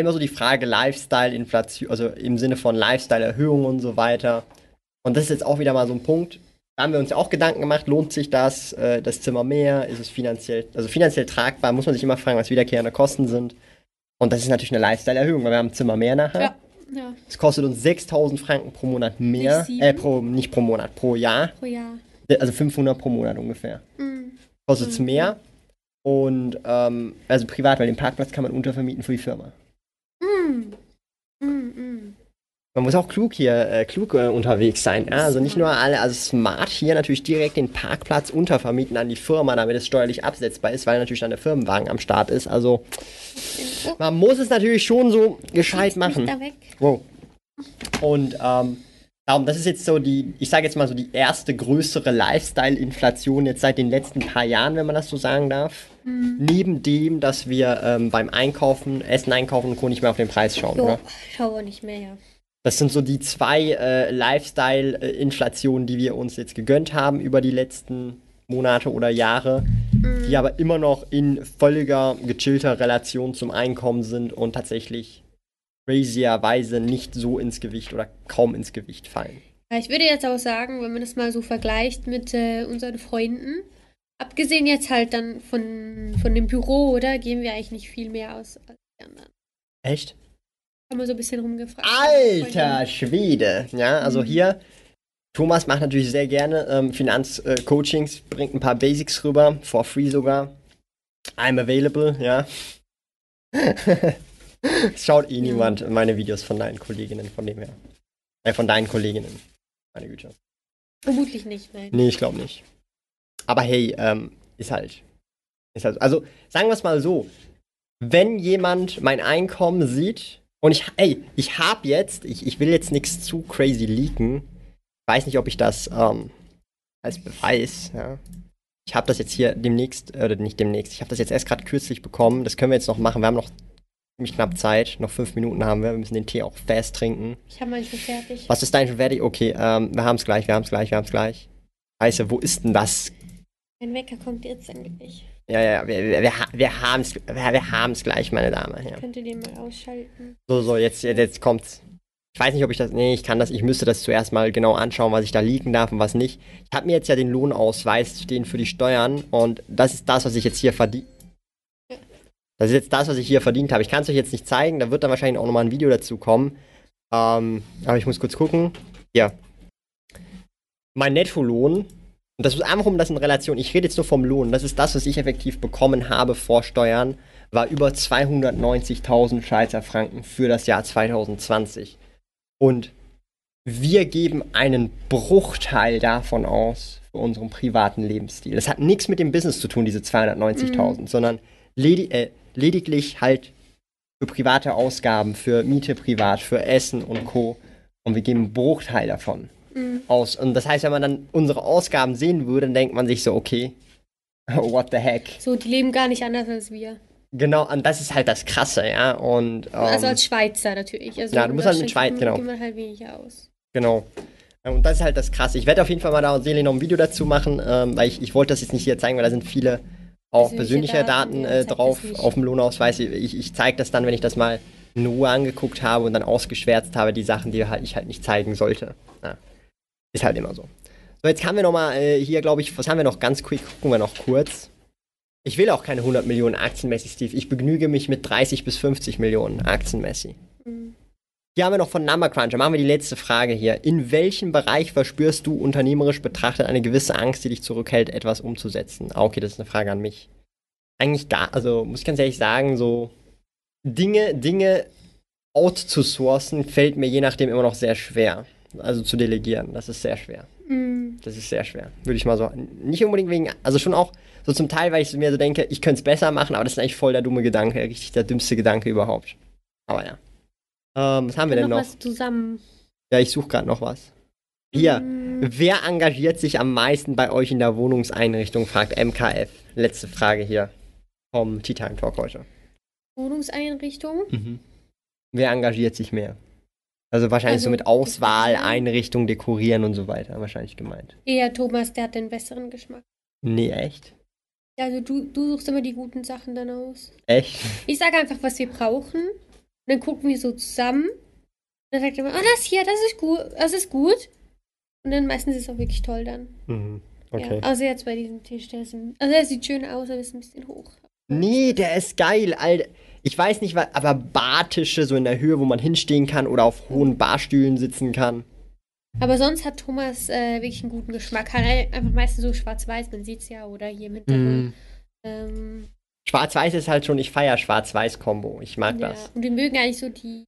immer so die Frage Lifestyle, Inflation, also im Sinne von Lifestyle-Erhöhung und so weiter. Und das ist jetzt auch wieder mal so ein Punkt. Da haben wir uns ja auch Gedanken gemacht, lohnt sich das, äh, das Zimmer mehr, ist es finanziell, also finanziell tragbar, muss man sich immer fragen, was wiederkehrende Kosten sind. Und das ist natürlich eine Lifestyle-Erhöhung, weil wir haben ein Zimmer mehr nachher. Ja, ja, Es kostet uns 6000 Franken pro Monat mehr, Nicht äh, pro, nicht pro Monat, pro Jahr. pro Jahr. Also 500 pro Monat ungefähr. Mhm. Kostet es Mhm. mehr. Und, ähm, also privat, weil den Parkplatz kann man untervermieten für die Firma. Mhm. Mhm. Mhm. Man muss auch klug hier, äh, klug äh, unterwegs sein. Ja? Also nicht nur alle, also smart hier natürlich direkt den Parkplatz untervermieten an die Firma, damit es steuerlich absetzbar ist, weil natürlich dann der Firmenwagen am Start ist. Also man muss es natürlich schon so gescheit machen. Wow. Und ähm, darum, das ist jetzt so die, ich sage jetzt mal so die erste größere Lifestyle-Inflation jetzt seit den letzten paar Jahren, wenn man das so sagen darf. Neben dem, dass wir ähm, beim Einkaufen, Essen einkaufen und Co. nicht mehr auf den Preis schauen. Jo, Oder? schau auch nicht mehr, ja. Das sind so die zwei äh, Lifestyle-Inflationen, die wir uns jetzt gegönnt haben über die letzten Monate oder Jahre, die aber immer noch in völliger, gechillter Relation zum Einkommen sind und tatsächlich crazierweise nicht so ins Gewicht oder kaum ins Gewicht fallen. Ich würde jetzt auch sagen, wenn man das mal so vergleicht mit äh, unseren Freunden, abgesehen jetzt halt dann von, von dem Büro, oder? Geben wir eigentlich nicht viel mehr aus als die anderen. Echt? Haben wir so ein bisschen rumgefragt. Alter Schwede! Ja, also Mhm. hier, Thomas macht natürlich sehr gerne ähm, Finanzcoachings, bringt ein paar Basics rüber, for free sogar. I'm available, ja. *laughs* Schaut eh Ja. niemand meine Videos von deinen Kolleginnen, von dem her. Äh, von deinen Kolleginnen. Meine Güte. Vermutlich nicht, nein. Nee, ich glaube nicht. Aber hey, ähm, ist halt. Ist halt. Also, sagen wir es mal so. Wenn jemand mein Einkommen sieht und ich, ey, ich habe jetzt, ich, ich will jetzt nichts zu crazy leaken. Ich weiß nicht, ob ich das ähm, als Beweis, ja. Ich habe das jetzt hier demnächst, äh, oder nicht demnächst, ich habe das jetzt erst gerade kürzlich bekommen. Das können wir jetzt noch machen. Wir haben noch ziemlich knapp Zeit. Noch fünf Minuten haben wir. Wir müssen den Tee auch fast trinken. Ich habe meinen schon fertig. Was ist dein schon fertig? Okay, ähm, wir haben es gleich, wir haben es gleich, wir haben es gleich. Scheiße, wo ist denn das? Mein Wecker kommt jetzt endlich. Ja, ja, ja, wir, wir, wir, wir haben es wir, wir haben's gleich, meine Dame. Ja. Könnt ihr den mal ausschalten? So, so, jetzt, jetzt, jetzt kommt's. Ich weiß nicht, ob ich das. Nee, ich kann das. Ich müsste das zuerst mal genau anschauen, was ich da liegen darf und was nicht. Ich habe mir jetzt ja den Lohnausweis stehen für die Steuern und das ist das, was ich jetzt hier verdiene. Das ist jetzt das, was ich hier verdient habe. Ich kann es euch jetzt nicht zeigen, da wird dann wahrscheinlich auch nochmal ein Video dazu kommen. Ähm, aber ich muss kurz gucken. Hier. Mein Nettolohn. Und das ist einfach um das in Relation. Ich rede jetzt nur vom Lohn. Das ist das, was ich effektiv bekommen habe vor Steuern. War über 290.000 Schweizer Franken für das Jahr 2020. Und wir geben einen Bruchteil davon aus für unseren privaten Lebensstil. Das hat nichts mit dem Business zu tun, diese 290.000, sondern ledi äh, lediglich halt für private Ausgaben, für Miete privat, für Essen und Co. Und wir geben einen Bruchteil davon Mhm. aus. Und das heißt, wenn man dann unsere Ausgaben sehen würde, dann denkt man sich so, okay, *laughs* what the heck. So, die leben gar nicht anders als wir. Genau, und das ist halt das Krasse, ja. Und, ähm, also als Schweizer natürlich. Also ja, du musst halt mit Schweiz- genau. Gibt man halt weniger aus. Genau. Und das ist halt das Krasse. Ich werde auf jeden Fall mal da Seele noch ein Video dazu machen, ähm, weil ich, ich wollte das jetzt nicht hier zeigen, weil da sind viele auch Persönliche persönliche Daten, Daten, äh, drauf auf dem Lohnausweis. Ich, ich zeige das dann, wenn ich das mal in Ruhe angeguckt habe und dann ausgeschwärzt habe, die Sachen, die halt, ich halt nicht zeigen sollte. Ja. Ist halt immer so. So, jetzt haben wir noch mal äh, hier, glaube ich, was haben wir noch ganz quick? Gucken wir noch kurz. Ich will auch keine 100 Millionen Aktien, Messi Steve. Ich begnüge mich mit 30 bis 50 Millionen Aktien, Messi. Mhm. Hier haben wir noch von Number Cruncher. Machen wir die letzte Frage hier. In welchem Bereich verspürst du unternehmerisch betrachtet eine gewisse Angst, die dich zurückhält, etwas umzusetzen? Ah, okay, das ist eine Frage an mich. Eigentlich da, also muss ich ganz ehrlich sagen, so Dinge, Dinge outzusourcen fällt mir je nachdem immer noch sehr schwer. Also zu delegieren, das ist sehr schwer. Mhm. Das ist sehr schwer. Würde ich mal so. Nicht unbedingt wegen, also schon auch so zum Teil, weil ich mir so denke, ich könnte es besser machen, aber das ist eigentlich voll der dumme Gedanke, richtig der dümmste Gedanke überhaupt. Aber ja. Ähm, was haben wir denn noch noch? was zusammen. Ja, ich suche gerade noch was. Hier. Mhm. Wer engagiert sich am meisten bei euch in der Wohnungseinrichtung? fragt MKF. Letzte Frage hier vom Tea Time Talk heute. Wohnungseinrichtung. Wer engagiert sich mehr? Also wahrscheinlich so Also, mit Auswahl. Einrichtung, dekorieren und so weiter. Wahrscheinlich gemeint. Eher Thomas, der hat den besseren Geschmack. Nee, echt? Ja, Also du, du suchst immer die guten Sachen dann aus. Echt? Ich sage einfach, was wir brauchen. Und dann gucken wir so zusammen. Und dann sagt er immer, oh, das hier, das ist gut, das ist gut. Und dann meistens ist es auch wirklich toll dann. Mhm. Okay. Ja, außer jetzt bei diesem Tisch, der ist, ein- also der sieht schön aus, aber ist ein bisschen hoch. Nee, der ist geil, Alter. Ich weiß nicht, was, aber Bartische so in der Höhe, wo man hinstehen kann oder auf hohen Barstühlen sitzen kann. Aber sonst hat Thomas äh, wirklich einen guten Geschmack. Hat einfach meistens so schwarz-weiß, man sieht es ja, oder hier im Hintergrund. Mm. Ähm, Schwarz-Weiß ist halt schon, ich feiere Schwarz-Weiß-Kombo. Ich mag ja, das. Und wir mögen eigentlich so die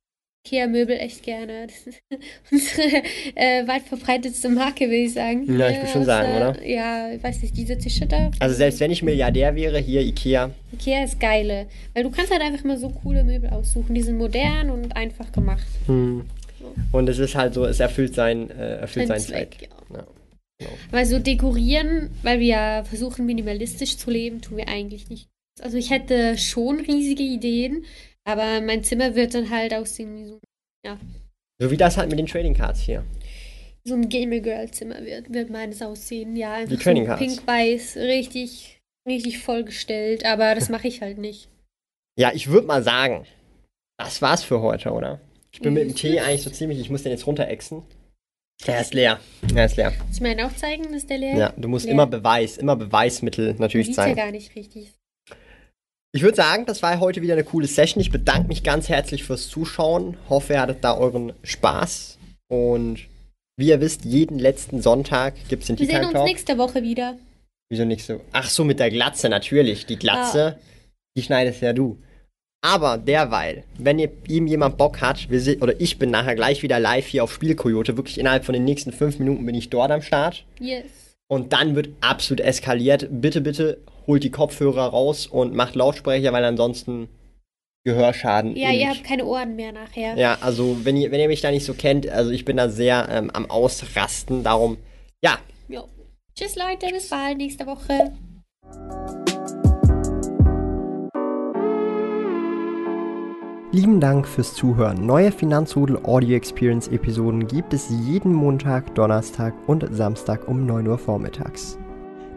Ikea-Möbel echt gerne. *laughs* Das ist unsere äh, weit verbreitetste Marke, würde ich sagen. Ja, ich würde schon sagen, oder? Ja, ich weiß nicht, diese Tische da. Also selbst wenn ich Milliardär wäre, hier Ikea. Ikea ist geile. Weil du kannst halt einfach mal so coole Möbel aussuchen. Die sind modern und einfach gemacht. Hm. Und es ist halt so, es erfüllt, sein, äh, erfüllt seinen Zweck. Zweck. Ja. Genau. Weil so dekorieren, weil wir ja versuchen minimalistisch zu leben, tun wir eigentlich nicht. Also ich hätte schon riesige Ideen, aber mein Zimmer wird dann halt aussehen wie so, ja. So wie das halt mit den Trading Cards hier. So ein Gamer Girl Zimmer wird, wird meines aussehen, ja. Einfach Die Trading Cards. So Pink-Weiß, richtig, richtig vollgestellt, aber das *laughs* mache ich halt nicht. Ja, ich würde mal sagen, das war's für heute, oder? Ich bin mit dem Tee eigentlich so ziemlich, ich muss den jetzt runterexen. Der ist leer. Er ist leer. Muss ich mir auch zeigen, dass der leer ist? Ja, du musst leer. immer Beweis, immer Beweismittel natürlich zeigen. ja gar nicht richtig. Ich würde sagen, das war heute wieder eine coole Session. Ich bedanke mich ganz herzlich fürs Zuschauen. Hoffe, ihr hattet da euren Spaß. Und wie ihr wisst, jeden letzten Sonntag gibt es den. Wir sehen uns nächste Woche wieder. Wieso nicht so? Ach so, mit der Glatze, natürlich. Die Glatze, ah. die schneidest ja du. Aber derweil, wenn ihr, ihm jemand Bock hat, wir oder ich bin nachher gleich wieder live hier auf Spielkoyote, wirklich innerhalb von den nächsten fünf Minuten bin ich dort am Start. Yes. Und dann wird absolut eskaliert. Bitte, bitte holt die Kopfhörer raus und macht Lautsprecher, weil ansonsten Gehörschaden. Ja, ihr habt keine Ohren mehr nachher. Ja, also wenn ihr, wenn ihr mich da nicht so kennt, also ich bin da sehr ähm, am Ausrasten. Darum, ja. Jo. Tschüss Leute, bis bald nächste Woche. Lieben Dank fürs Zuhören. Neue Finanzrudel Audio Experience Episoden gibt es jeden Montag, Donnerstag und Samstag um 9 Uhr vormittags.